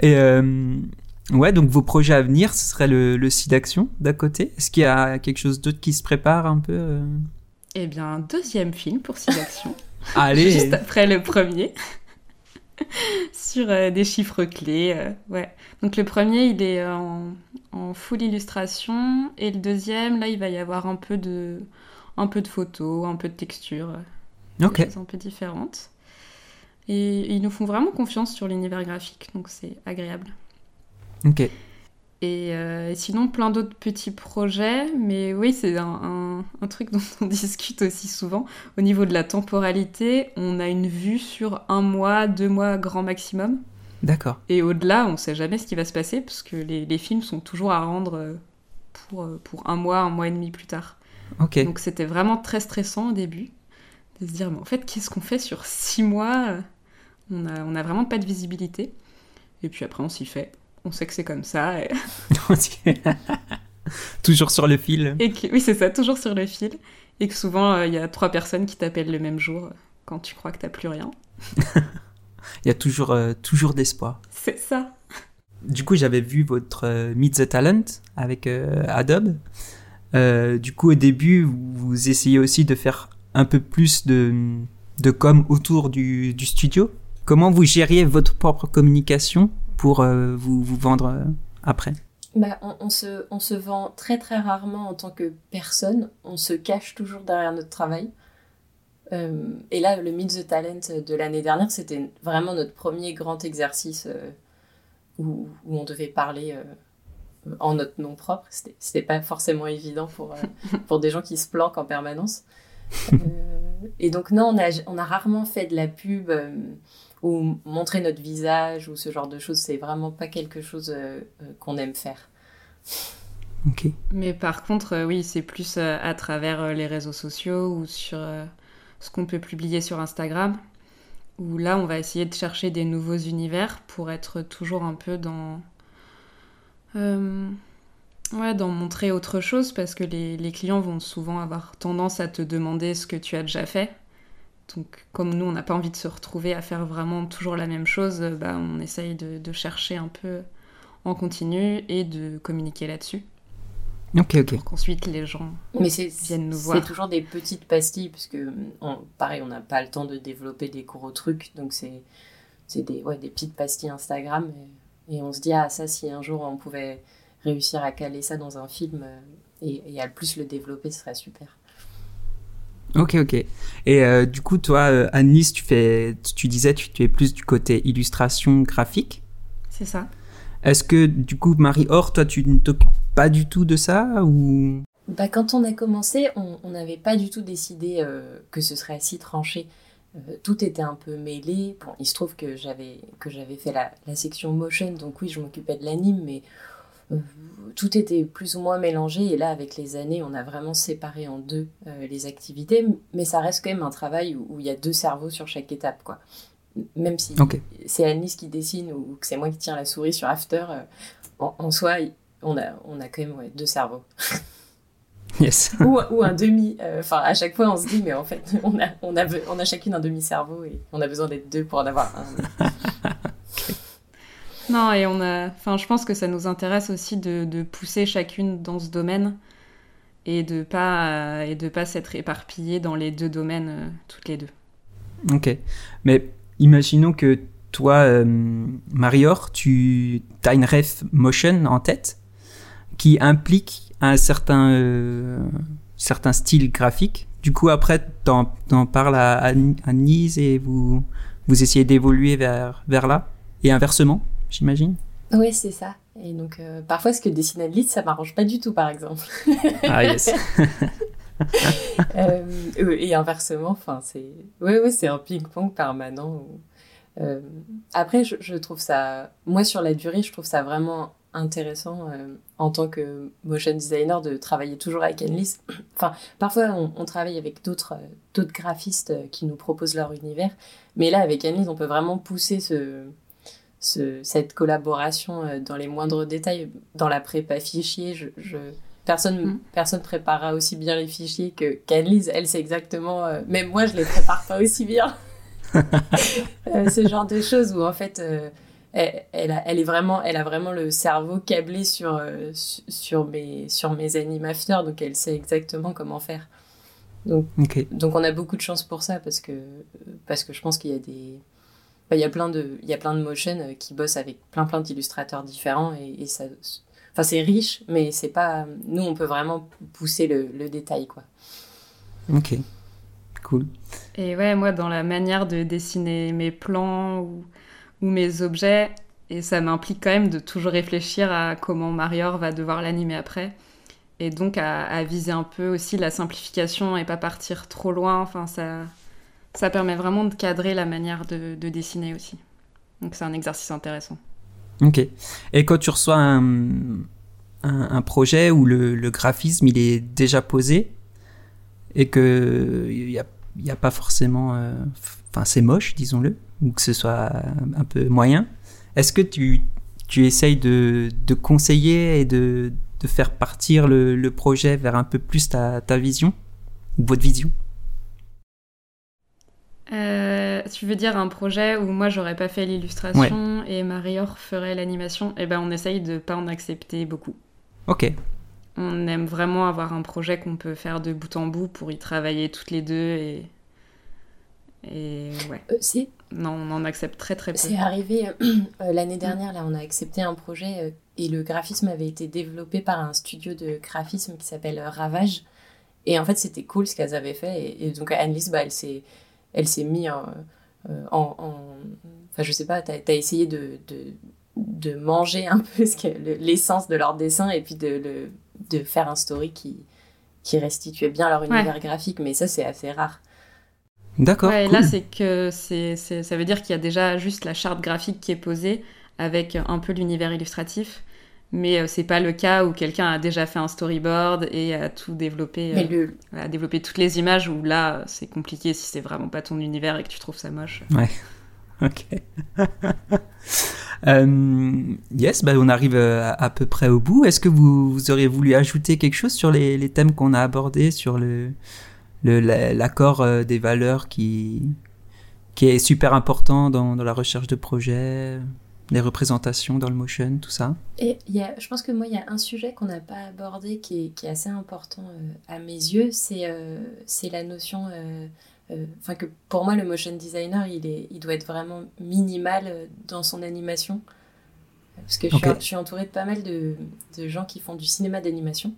Et euh, ouais, donc vos projets à venir, ce serait le, le site d'action d'à côté. Est-ce qu'il y a quelque chose d'autre qui se prépare un peu euh? Eh bien, deuxième film pour site d'action. Allez Juste après le premier. sur euh, des chiffres clés. Euh, ouais. Donc le premier, il est en, en, full illustration et le deuxième, là, il va y avoir un peu de, un peu de photos, un peu de texture, euh, okay. des choses un peu différentes. Et ils nous font vraiment confiance sur l'univers graphique, donc c'est agréable. Ok. Euh, et, sinon, plein d'autres petits projets. Mais oui, c'est un, un, truc dont on discute aussi souvent. Au niveau de la temporalité, on a une vue sur un mois, deux mois grand maximum. D'accord. Et au-delà, on ne sait jamais ce qui va se passer parce que les, les, films sont toujours à rendre euh, pour, euh, pour un mois, un mois et demi plus tard. Ok. Donc c'était vraiment très stressant au début de se dire, mais en fait, qu'est-ce qu'on fait sur six mois? On n'a on a vraiment pas de visibilité. Et puis après, on s'y fait on sait que c'est comme ça. toujours sur le fil. Et oui, c'est ça, toujours sur le fil. Et que souvent, euh, il y a trois personnes qui t'appellent le même jour quand tu crois que t'as plus rien. Il y a toujours, euh, toujours d'espoir. C'est ça. Du coup, j'avais vu votre euh, Meet the Talent avec Adobe. du coup, au début, vous essayez aussi de faire un peu plus de, de com autour du, du studio. Comment vous gériez votre propre communication? Pour euh, vous, vous, vendre euh, après bah, on, se, on se vend très très rarement en tant que personne, on se cache toujours derrière notre travail. Euh, et là, le Meet the Talent de l'année dernière, c'était vraiment notre premier grand exercice où, où, on devait parler en notre nom propre. C'était pas forcément évident pour, pour des gens qui se planquent en permanence. et donc, non, on a, on a rarement fait de la pub ou montrer notre visage ou ce genre de choses, c'est vraiment pas quelque chose euh, euh, qu'on aime faire. Ok. Mais par contre, euh, oui, c'est plus à travers les réseaux sociaux ou sur ce qu'on peut publier sur Instagram, où là, on va essayer de chercher des nouveaux univers pour être toujours un peu dans. Ouais, d'en montrer autre chose parce que les, les clients vont souvent avoir tendance à te demander ce que tu as déjà fait donc, comme nous, on n'a pas envie de se retrouver à faire vraiment toujours la même chose, bah, on essaye de, chercher un peu en continu et de communiquer là-dessus. Ok, ok. Pour qu'ensuite les gens Mais viennent nous voir. C'est toujours des petites pastilles, parce que, pareil, on n'a pas le temps de développer des gros trucs, donc c'est des, ouais, des petites pastilles Instagram. Et, on se dit, ah, ça, si un jour on pouvait réussir à caler ça dans un film euh, et, et à le plus le développer, ce serait super. Ok, ok. Et euh, du coup, toi, euh, Annelise, tu fais, tu disais, tu, tu es plus du côté illustration graphique. C'est ça. Est-ce que du coup, Marie-Or, toi, tu ne t'occupes pas du tout de ça ou? Bah, Quand on a commencé, on n'avait pas du tout décidé euh, que ce serait si tranché. Euh, tout était un peu mêlé. Bon, il se trouve que j'avais que j'avais fait la, la, section motion, donc oui, je m'occupais de l'anime, mais tout était plus ou moins mélangé. Et là, avec les années, on a vraiment séparé en deux euh, les activités, mais ça reste quand même un travail où, où, il y a deux cerveaux sur chaque étape, quoi. Même si okay. c'est Annelise qui dessine ou que c'est moi qui tiens la souris sur After, euh, en, en, soi, on a, on a quand même ouais, deux cerveaux. Yes. ou, ou, un demi. Enfin, à chaque fois, on se dit, mais en fait, on a, on a, on a chacune un demi-cerveau et on a besoin d'être deux pour en avoir un. Non, et on a. Enfin, je pense que ça nous intéresse aussi de, pousser chacune dans ce domaine et de pas euh, et de pas s'être éparpillé dans les deux domaines euh, toutes les deux. Ok, mais imaginons que toi, euh, Marior, tu as une ref motion en tête qui implique un certain euh, certain style graphique. Du coup, après, t'en, t'en parles à, à, Nise et vous vous essayez d'évoluer vers vers là et inversement j'imagine Oui, c'est ça. Et donc, euh, parfois, ce que dessine Annelise, ça m'arrange pas du tout, par exemple. ah, yes. euh, et inversement, enfin, c'est ouais, ouais, c'est un ping-pong permanent. Où... Euh, après, je, je, trouve ça, moi, sur la durée, je trouve ça vraiment intéressant en tant que motion designer de travailler toujours avec Annelise. enfin, parfois, on, on travaille avec d'autres d'autres graphistes qui nous proposent leur univers, mais là, avec Annelise, on peut vraiment pousser ce ce, cette collaboration euh, dans les moindres détails. Dans la prépa fichier, je, je personne mm. personne préparera aussi bien les fichiers que qu'Annelise. Elle, c'est exactement... Euh, même moi, je les prépare pas aussi bien. euh, ce genre de choses où, en fait... Euh, elle, elle, a, elle, est vraiment, elle a vraiment le cerveau câblé sur, sur, mes, sur mes animateurs, donc elle sait exactement comment faire. Donc, okay. donc on a beaucoup de chance pour ça, parce que, parce que je pense qu'il y a des, il y a plein de il y a plein de motion qui bossent avec plein plein d'illustrateurs différents et, et ça enfin c'est riche mais c'est pas nous on peut vraiment pousser le, le, détail quoi. Ok. Cool. Et ouais moi dans la manière de dessiner mes plans ou, ou mes objets et ça m'implique quand même de toujours réfléchir à comment Marior va devoir l'animer après et donc à, à, viser un peu aussi la simplification et pas partir trop loin enfin ça ça permet vraiment de cadrer la manière de, de dessiner aussi. Donc c'est un exercice intéressant. Ok. Et quand tu reçois un, projet où le, graphisme il est déjà posé et que il n'y a, y a, pas forcément, enfin euh, c'est moche, disons-le, ou que ce soit un peu moyen, est-ce que tu, essayes de, conseiller et de, faire partir le, projet vers un peu plus ta, ta vision ou votre vision? Euh, tu veux dire un projet où moi j'aurais pas fait l'illustration ouais. et Marior ferait l'animation Eh ben on essaye de pas en accepter beaucoup. Ok. On aime vraiment avoir un projet qu'on peut faire de bout en bout pour y travailler toutes les deux et et ouais. Euh, c'est non, on en accepte très très peu. C'est arrivé euh, l'année dernière là, on a accepté un projet euh, et le graphisme avait été développé par un studio de graphisme qui s'appelle Ravage et en fait c'était cool ce qu'elles avaient fait et, et donc Annelise bah elle s'est elle s'est mise en, en, en, Enfin, je sais pas, t'as as essayé de, de, de, manger un peu l'essence de leur dessin et puis de, de, de faire un story qui, qui restituait bien leur univers ouais. graphique, mais ça, c'est assez rare. D'accord. Ouais, cool. Là, c'est que c'est ça veut dire qu'il y a déjà juste la charte graphique qui est posée avec un peu l'univers illustratif mais euh, c'est pas le cas où quelqu'un a déjà fait un storyboard et a tout développé, le... euh, a développé toutes les images où là c'est compliqué si c'est vraiment pas ton univers et que tu trouves ça moche. Ouais. Ok. euh, yes, bah on arrive à, à, peu près au bout. Est-ce que vous, vous, auriez voulu ajouter quelque chose sur les, les thèmes qu'on a abordés, sur le l'accord euh, des valeurs qui qui est super important dans, dans la recherche de projets? Les représentations dans le motion, tout ça. Et y a, je pense que moi, il y a un sujet qu'on n'a pas abordé qui est, qui est, assez important euh, à mes yeux, c'est euh, la notion, enfin euh, que pour moi, le motion designer, il, est, il doit être vraiment minimal dans son animation. Parce que je, okay. suis, je suis entourée de pas mal de, de gens qui font du cinéma d'animation,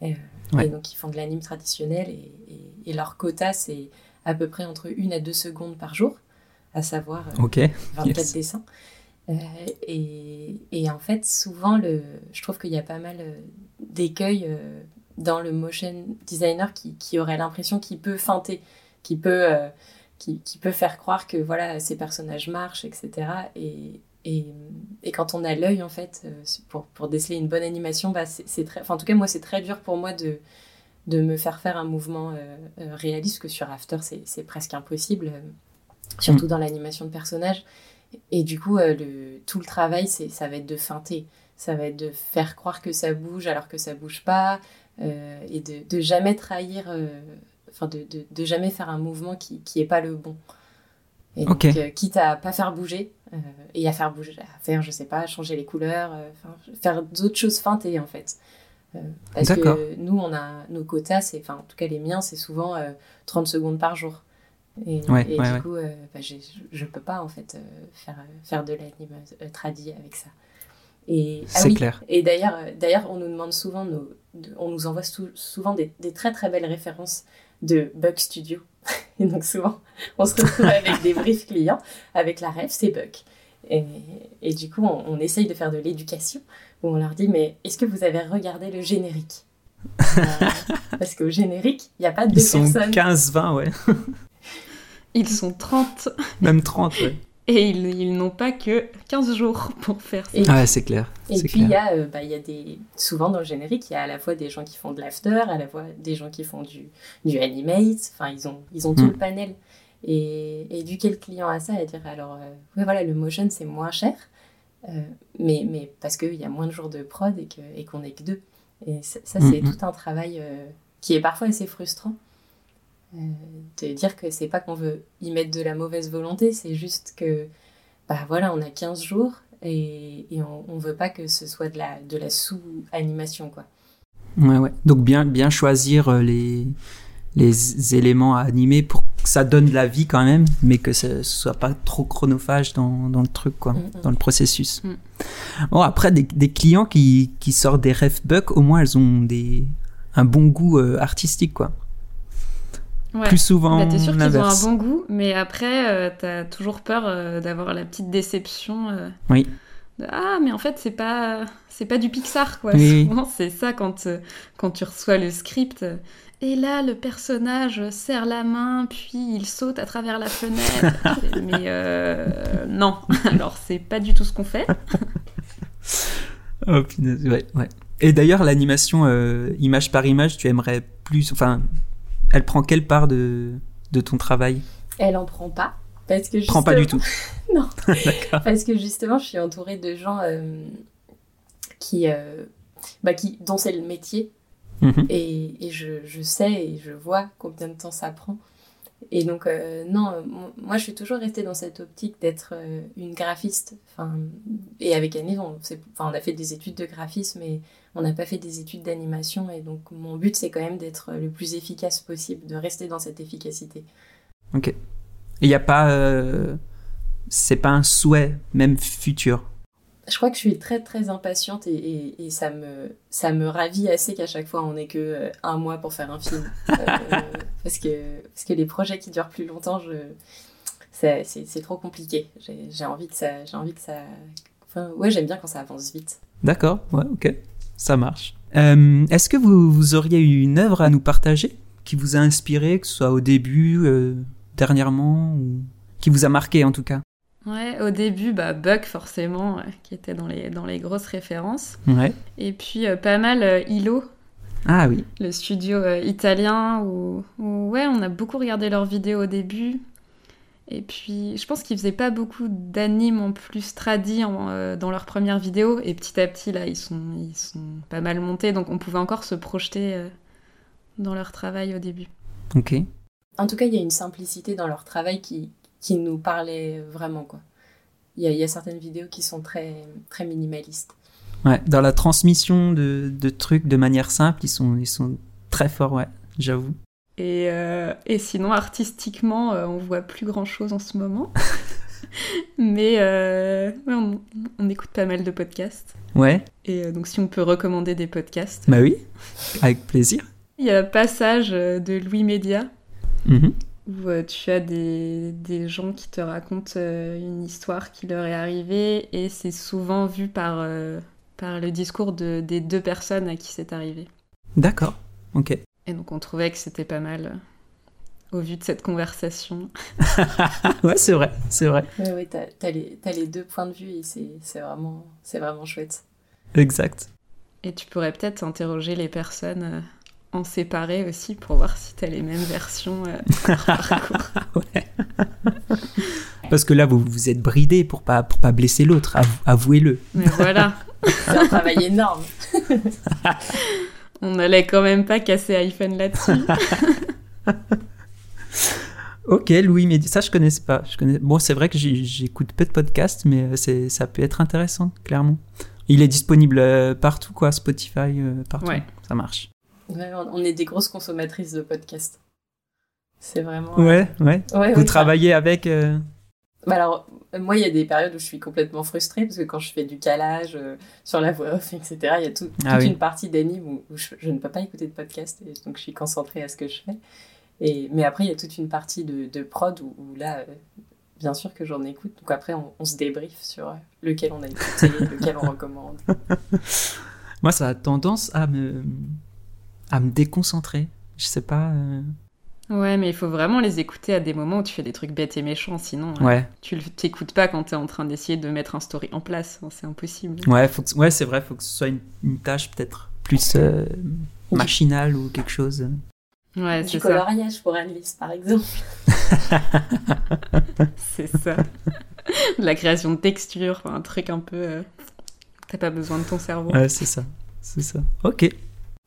et, ouais. et, donc qui font de l'anime traditionnel, et, et, et leur quota, c'est à peu près entre une à deux secondes par jour, à savoir euh, Ok. 24 Yes. dessins. Euh, et, et en fait, souvent, le, je trouve qu'il y a pas mal euh, d'écueils euh, dans le motion designer qui, qui aurait l'impression qu'il peut feinter, qui peut, euh, qui, qui peut faire croire que voilà, ces personnages marchent, etc. Et, et, et quand on a l'œil, en fait, pour, pour déceler une bonne animation, bah, c'est très, enfin, en tout cas, moi, c'est très dur pour moi de, de me faire faire un mouvement euh, réaliste, que sur After, c'est c'est presque impossible, surtout dans l'animation de personnages. Et du coup, euh, le, tout le travail, c'est, ça va être de feinter. Ça va être de faire croire que ça bouge alors que ça bouge pas. euh, et de, de jamais trahir, euh, enfin, de, de, de jamais faire un mouvement qui, qui est pas le bon. Et donc, quitte à pas faire bouger, et à faire bouger, à faire, je sais pas, changer les couleurs, faire d'autres choses feintées, en fait. Euh, parce que nous, on a nos quotas, c'est, enfin, en tout cas, les miens, c'est souvent euh, 30 secondes par jour. Et, Ouais, et ouais, du coup, euh, bah, je peux pas en fait euh, faire, euh, faire de l'anime euh, tradit avec ça. Et, ah oui, clair. Et d'ailleurs, d'ailleurs, on nous demande souvent, nos- de- on nous envoie sou- souvent des, des très très belles références de Bug Studio. Et donc souvent, on se retrouve avec des briefs clients, avec la ref, c'est Bug. Et, et du coup, on, on essaye de faire de l'éducation, où on leur dit, mais est-ce que vous avez regardé le générique? Euh, Parce qu'au générique, il n'y a pas de Ils sont personnes. 15-20, ouais. Ils sont 30 Même 30, ouais. et ils, ils n'ont pas que 15 jours pour faire ça. Et Ouais, c'est clair. Et puis, il y a, euh, bah, il y a des... souvent dans le générique, il y a à la fois des gens qui font de l'after, à la fois des gens qui font du, du animate. Enfin, ils ont, ils ont tout le panel. Et et éduquer le client à ça, à dire alors, euh, ouais, voilà, le motion, c'est moins cher, euh, mais, mais parce qu'il y a moins de jours de prod et que- et qu'on n'est que deux. Et ça, ça, c'est Mm, tout un travail euh, qui est parfois assez frustrant. Euh, de dire que c'est pas qu'on veut y mettre de la mauvaise volonté, c'est juste que, bah voilà, on a 15 jours et, et on, on veut pas que ce soit de la, de la sous-animation, quoi. Ouais, ouais. Donc bien, bien choisir euh, les, les éléments à animer pour que ça donne de la vie quand même, mais que ce soit pas trop chronophage dans, dans le truc, quoi, Mm, mm. dans le processus. Mm. Bon, après, des, des clients qui, qui sortent des ref bugs, au moins elles ont des, un bon goût euh, artistique, quoi. Ouais. Plus souvent, Bah, t'es sûr qu'ils ont un bon goût, mais après, euh, t'as toujours peur euh, d'avoir la petite déception. euh, Oui. de, ah, mais en fait, c'est pas, c'est pas du Pixar, quoi. Oui. Souvent, c'est ça quand, euh, quand tu reçois le script. Et là, le personnage serre la main, puis il saute à travers la fenêtre. mais non, alors c'est pas du tout ce qu'on fait. Oh, punaise, ouais, ouais. Et d'ailleurs, l'animation image par image, tu aimerais plus. Enfin, elle prend quelle part de, de ton travail? Elle en prend pas. Parce que Prend pas du tout. Non. D'accord. Parce que justement, je suis entourée de gens euh, qui, euh, bah, qui, dont c'est le métier. Mhm. Et, et je, je sais et je vois combien de temps ça prend. Et donc, euh, non, mo- moi, je suis toujours restée dans cette optique d'être une graphiste. Enfin, et avec Annie, on, on a fait des études de graphisme, mais on n'a pas fait des études d'animation. Et donc, mon but, c'est quand même d'être le plus efficace possible, de rester dans cette efficacité. Ok. Il n'y a pas. euh, c'est pas un souhait, même futur. Je crois que je suis très très impatiente et, et- et ça, me, ça me ravit assez qu'à chaque fois on n'ait que euh, un mois pour faire un film. Euh, parce, que, parce que les projets qui durent plus longtemps, je, c'est, trop compliqué. J'ai, j'ai envie que ça. J'ai envie que ça enfin, ouais, j'aime bien quand ça avance vite. D'accord, ouais, ok. Ça marche. Euh, Est-ce que vous, vous auriez une œuvre à nous partager qui vous a inspiré, que ce soit au début, euh, dernièrement, ou qui vous a marqué en tout cas? Ouais, au début, bah, Buck, forcément, euh, qui était dans les, dans les grosses références. Ouais. Et puis, euh, pas mal Ilo, Ah oui. le studio italien, où, où, ouais, on a beaucoup regardé leurs vidéos au début. Et puis, je pense qu'ils faisaient pas beaucoup d'animes en plus tradis en, euh, dans leurs premières vidéos. Et petit à petit, là, ils sont, ils sont pas mal montés. Donc, on pouvait encore se projeter euh, dans leur travail au début. Ok. En tout cas, il y a une simplicité dans leur travail qui, qui nous parlait vraiment. quoi. Il y a, il y a certaines vidéos qui sont très, très minimalistes. Ouais, dans la transmission de, de trucs de manière simple, ils sont, ils sont très forts, ouais, j'avoue. Et, euh, et sinon, artistiquement, euh, on voit plus grand chose en ce moment. Mais euh, on, on écoute pas mal de podcasts. Ouais, Et donc, si on peut recommander des podcasts. bah oui, avec plaisir. Il y a Passage de Louis Média, Mhm. où tu as des, des gens qui te racontent une histoire qui leur est arrivée, et c'est souvent vu par, par le discours de, des deux personnes à qui c'est arrivé. D'accord. Ok. Et donc on trouvait que c'était pas mal euh, au vu de cette conversation. ouais, c'est vrai, c'est vrai. Ouais, ouais, t'as t'as les, deux points de vue et c'est vraiment, c'est vraiment chouette. Exact. Et tu pourrais peut-être interroger les personnes euh, en séparé aussi pour voir si t'as les mêmes versions euh, de leur parcours. Ouais. Parce que là, vous vous êtes bridé pour pas pour pas blesser l'autre. Av- Avouez-le. Mais voilà, C'est un travail énorme. On n'allait quand même pas casser iPhone là-dessus. Ok, Louis Média, ça je connaissais pas. Je connais... Bon, c'est vrai que j'ai- j'écoute peu de podcasts, mais euh, c'est ça peut être intéressant, clairement. Il est disponible euh, partout, quoi, Spotify, euh, partout. Ouais. Ça marche. Ouais, on est des grosses consommatrices de podcasts. C'est vraiment. Ouais, ouais. Ouais, Vous travaillez avec. euh, Bah alors, moi, il y a des périodes où je suis complètement frustrée parce que quand je fais du calage euh, sur la voix off, etc., il y a tout- Ah toute oui. une partie d'anime où, où je, je ne peux pas écouter de podcast et donc je suis concentrée à ce que je fais. Et, mais après, il y a toute une partie de, de prod où, où là, euh, bien sûr que j'en écoute. Donc après, on, on se débrief sur euh, lequel on a écouté, lequel on recommande. Moi, ça a tendance à me à me déconcentrer. Je sais pas. euh, Ouais, mais il faut vraiment les écouter à des moments où tu fais des trucs bêtes et méchants, sinon euh, Ouais, tu t'écoutes pas quand t'es en train d'essayer de mettre un story en place, hein, c'est impossible. ouais, faut que- ouais, c'est vrai. Faut que ce soit une, une tâche peut-être plus euh, machinale ou quelque chose. Ouais, du c'est ça. coloriage pour Annelise, par exemple. C'est ça. De la création de texture, un truc un peu. euh, T'as pas besoin de ton cerveau. Ouais, c'est ça. C'est ça. Ok.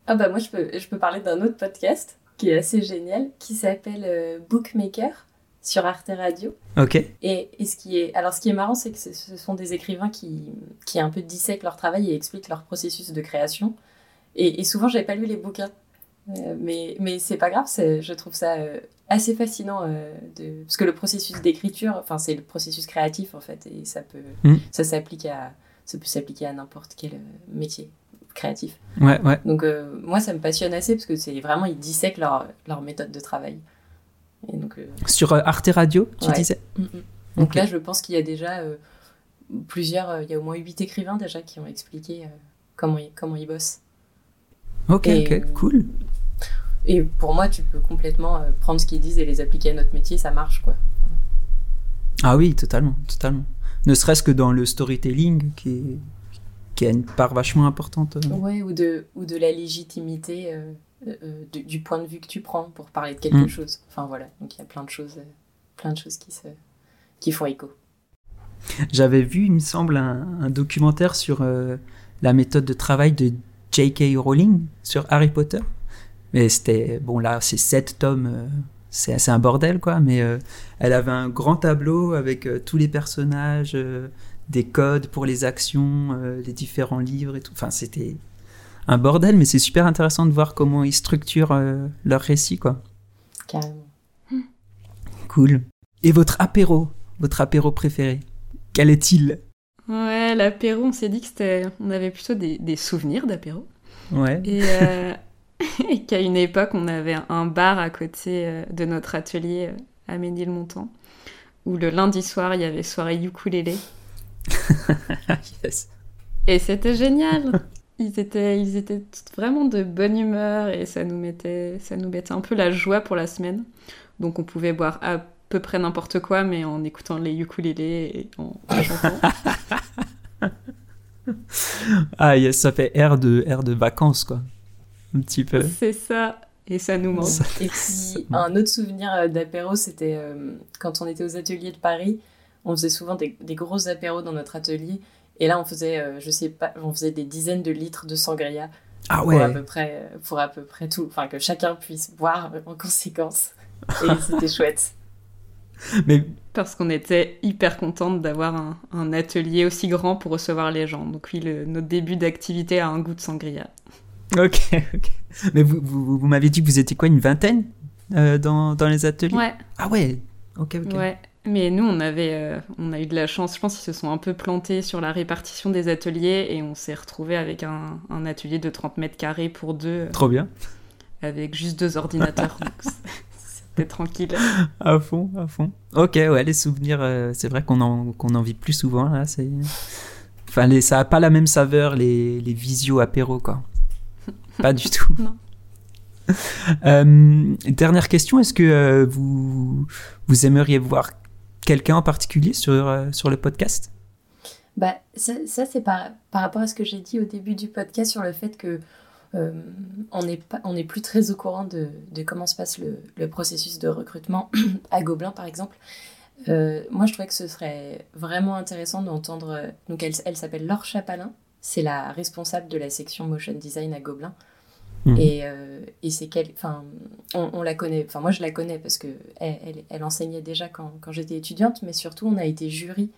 Ah bah moi, je peux, je peux parler d'un autre podcast qui est assez génial, qui s'appelle euh, Bookmaker sur Arte Radio. Ok. Et, et ce qui est, alors ce qui est marrant, c'est que ce- ce sont des écrivains qui, qui un peu dissèquent leur travail et expliquent leur processus de création. Et, et souvent, j'avais pas lu les bouquins, Euh, mais mais c'est pas grave. Je trouve ça euh, assez fascinant euh, de, parce que le processus d'écriture, enfin c'est le processus créatif en fait, et ça peut, Mm. ça s'applique à, ça peut s'appliquer à n'importe quel métier créatif. Ouais, ouais. Donc euh, moi, ça me passionne assez parce que c'est vraiment ils dissèquent leur leur méthode de travail. Et donc euh, Sur euh, Arte Radio, tu Ouais. disais. Mm, mm. Donc là, je pense qu'il y a déjà euh, plusieurs, euh, il y a au moins huit écrivains déjà qui ont expliqué euh, comment, ils, comment ils bossent. Ok, Et- ok, cool. Et pour moi, tu peux complètement euh, prendre ce qu'ils disent et les appliquer à notre métier, ça marche quoi. Ah oui, totalement, totalement. Ne serait-ce que dans le storytelling, qui, est- qui a une part vachement importante. euh. Ouais, ou de, ou de la légitimité euh, euh, du, point de vue que tu prends pour parler de quelque Mm. chose. Enfin voilà, donc il y a plein de choses, plein de choses qui, se, qui font écho. J'avais vu, il me semble, un, un documentaire sur euh, la méthode de travail de J.K. Rowling sur Harry Potter. Mais c'était, bon là, c'est sept tomes, euh, c'est c'est un bordel quoi, mais euh, elle avait un grand tableau avec tous les personnages, des codes pour les actions, euh, les différents livres et tout. Enfin, c'était un bordel, mais c'est super intéressant de voir comment ils structurent euh, leur récit quoi. Carrément. Cool. Et votre apéro, votre apéro préféré, quel est-il? Ouais, l'apéro, on s'est dit que c'était. On avait plutôt des, des souvenirs d'apéro. Ouais. Et, euh, et qu'à une époque, on avait un bar à côté de notre atelier à Ménilmontant, où le lundi soir, il y avait soirée ukulélé. yes. Et c'était génial ils étaient, ils étaient vraiment de bonne humeur et ça nous, mettait, ça nous mettait un peu la joie pour la semaine. Donc on pouvait boire à peu près n'importe quoi, mais en écoutant les ukulélés et en, en chantant. Ah yes, ça fait air de, air de vacances, quoi. Un petit peu. C'est ça, et ça nous manque. Ça- Et puis, un autre souvenir euh, d'apéro, c'était euh, quand on était aux ateliers de Paris. On faisait souvent des, des gros apéros dans notre atelier. Et là, on faisait, euh, je sais pas, on faisait des dizaines de litres de sangria Ah pour, à peu près, euh, pour à peu près tout. Enfin, que chacun puisse boire euh, en conséquence. Et c'était chouette. Mais Parce qu'on était hyper contente d'avoir un, un atelier aussi grand pour recevoir les gens. Donc oui, le- notre début d'activité a un goût de sangria. ok, ok. Mais vous, vous, vous m'avez dit que vous étiez quoi, une vingtaine euh, dans, dans les ateliers? Ouais, Ah ouais. Ok, ok. ouais. Mais nous, on avait, euh, on a eu de la chance. Je pense qu'ils se sont un peu plantés sur la répartition des ateliers et on s'est retrouvé avec un, un atelier de 30 mètres carrés pour deux Trop bien. avec juste deux ordinateurs. c'était tranquille. À fond, à fond. Ok, ouais, les souvenirs, euh, c'est vrai qu'on en, qu'on en vit plus souvent, là. C'est... Enfin, les, ça a pas la même saveur, les, les visio apéro, quoi. Pas du tout. Non. Euh, dernière question, est-ce que euh, vous, vous aimeriez voir quelqu'un en particulier sur, euh, sur le podcast? Bah, ça, c'est par, par rapport à ce que j'ai dit au début du podcast sur le fait que euh, on n'est plus très au courant de, de comment se passe le, le processus de recrutement à Gobelin, par exemple. Euh, moi, je trouvais que ce serait vraiment intéressant d'entendre. Donc, elle, elle s'appelle Laure Chapalin. C'est la responsable de la section motion design à Gobelin. Mhm. Et, euh, et c'est qu'elle. Enfin, on, on la connaît. Enfin, moi, je la connais parce que elle, elle, elle enseignait déjà quand, quand j'étais étudiante, mais surtout, on a été jury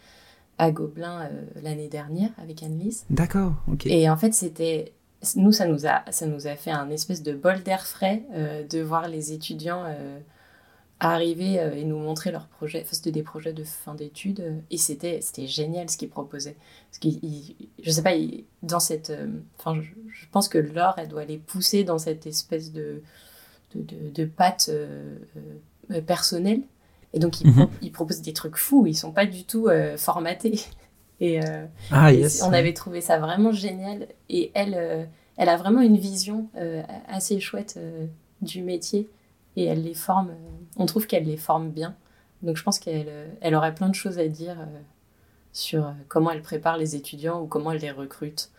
à Gobelin euh, l'année dernière avec Anne-Lise. D'accord, ok. Et en fait, c'était. Nous, ça nous, a, ça nous a fait un espèce de bol d'air frais euh, de voir les étudiants arriver euh, et nous montrer leurs projets. Enfin, c'était des projets de fin d'études. euh, et c'était c'était génial ce qu'ils proposaient. Parce qu'ils, ils- je sais pas, ils- dans cette. euh, Enfin, je, je pense que Laure, elle doit les pousser dans cette espèce de, de, de, de patte euh, euh, personnelle. Et donc, ils, Mhm. ils proposent des trucs fous. Ils sont pas du tout euh, formatés. Et. Ah, et. On avait trouvé ça vraiment génial. Et elle, elle a vraiment une vision assez chouette du métier. Et elle les forme. euh, on trouve qu'elle les forme bien. Donc je pense qu'elle euh, elle aurait plein de choses à dire euh, sur comment elle prépare les étudiants ou comment elle les recrute.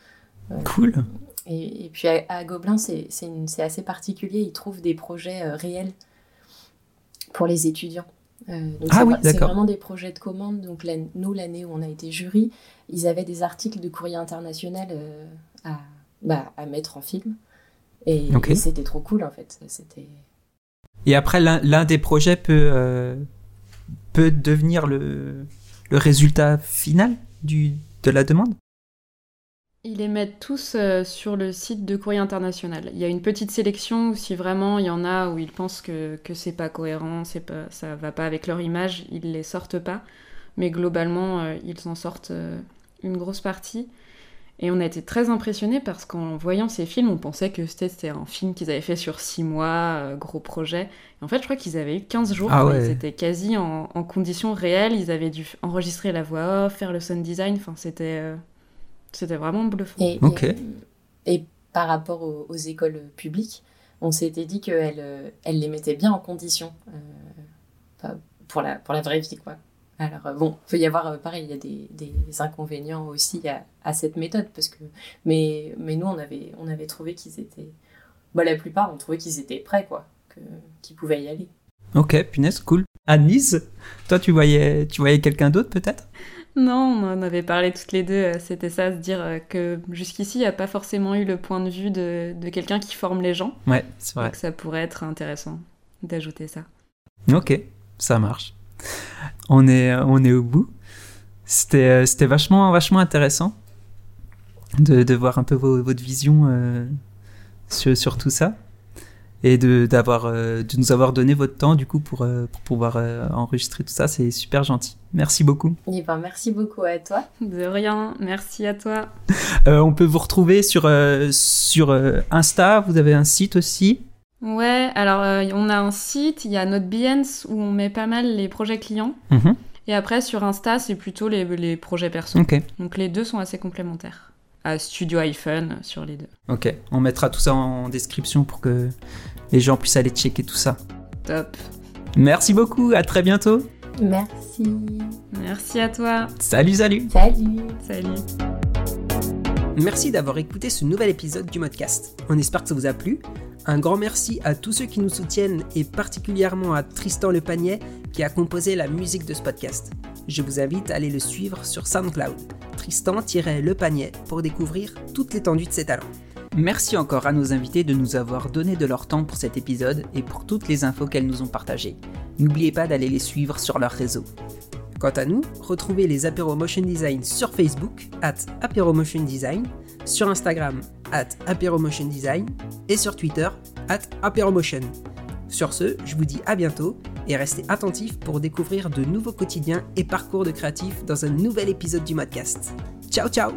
Cool. Et, et puis à, à Gobelin, c'est assez particulier. Ils trouvent des projets réels pour les étudiants. Euh, donc Ah oui, c'est vraiment des projets de commande. Donc la- nous, l'année où on a été jury, ils avaient des articles de courrier international euh, à, bah, à mettre en film. Et, et c'était trop cool en fait. C'était Et après, l'un des projets peut, euh, peut devenir le, le résultat final du, de la demande? Ils les mettent tous euh, sur le site de Courrier International. Il y a une petite sélection où si vraiment il y en a où ils pensent que, que c'est pas cohérent, c'est pas, ça va pas avec leur image, ils les sortent pas. Mais globalement, euh, ils en sortent une grosse partie. Et on a été très impressionnés parce qu'en voyant ces films, on pensait que c'était un film qu'ils avaient fait sur 6 mois, euh, gros projet. Et en fait, je crois qu'ils avaient eu 15 jours. Ah ouais. Ils étaient quasi en, en conditions réelles. Ils avaient dû enregistrer la voix off, faire le sound design. Enfin, c'était euh, c'était vraiment bluffant. Et, Ok. et, et par rapport aux, aux écoles publiques, on s'était dit qu'elle euh, elle les mettait bien en condition euh, pour, la, pour la vraie vie. Quoi. Alors, euh, bon, il peut y avoir, euh, pareil, il y a des, des inconvénients aussi à, à cette méthode, parce que, mais, mais nous, on avait, on avait trouvé qu'ils étaient. Bah, la plupart, on trouvait qu'ils étaient prêts, quoi, qu'ils pouvaient y aller. Ok, punaise, cool. Annise, toi, tu voyais, tu voyais quelqu'un d'autre peut-être? Non, on en avait parlé toutes les deux. euh, C'était ça, se dire que jusqu'ici, il n'y a pas forcément eu le point de vue de, de quelqu'un qui forme les gens. Ouais, c'est vrai. Donc ça pourrait être intéressant d'ajouter ça. Ok, ça marche. On est, on est au bout. C'était, euh, c'était vachement, vachement intéressant de, de voir un peu votre vision euh, sur, sur tout ça et de, d'avoir, euh, de nous avoir donné votre temps du coup pour, euh, pour pouvoir euh, enregistrer tout ça. C'est super gentil. Merci beaucoup. Et ben, merci beaucoup à toi. De rien, merci à toi. Euh, on peut vous retrouver sur, euh, sur euh, Insta. Vous avez un site aussi? Ouais, alors euh, on a un site, il y a notre Behance où on met pas mal les projets clients. Mhm. Et après, sur Insta, c'est plutôt les, les projets perso. Donc les deux sont assez complémentaires. À Studio iPhone sur les deux. Ok. On mettra tout ça en description pour que les gens puissent aller checker tout ça. Top. Merci beaucoup. À très bientôt. Merci. Merci à toi. Salut, salut. Salut. Salut. Merci d'avoir écouté ce nouvel épisode du podcast. On espère que ça vous a plu. Un grand merci à tous ceux qui nous soutiennent et particulièrement à Tristan Le Panier qui a composé la musique de ce podcast. Je vous invite à aller le suivre sur SoundCloud. Tristan-Le Panier pour découvrir toute l'étendue de ses talents. Merci encore à nos invités de nous avoir donné de leur temps pour cet épisode et pour toutes les infos qu'elles nous ont partagées. N'oubliez pas d'aller les suivre sur leurs réseaux. Quant à nous, retrouvez les Apéro Motion Design sur Facebook, at Apéro Motion Design, sur Instagram, at Apéro Motion Design, et sur Twitter, at Apéro. Sur ce, je vous dis à bientôt et restez attentifs pour découvrir de nouveaux quotidiens et parcours de créatifs dans un nouvel épisode du podcast. Ciao ciao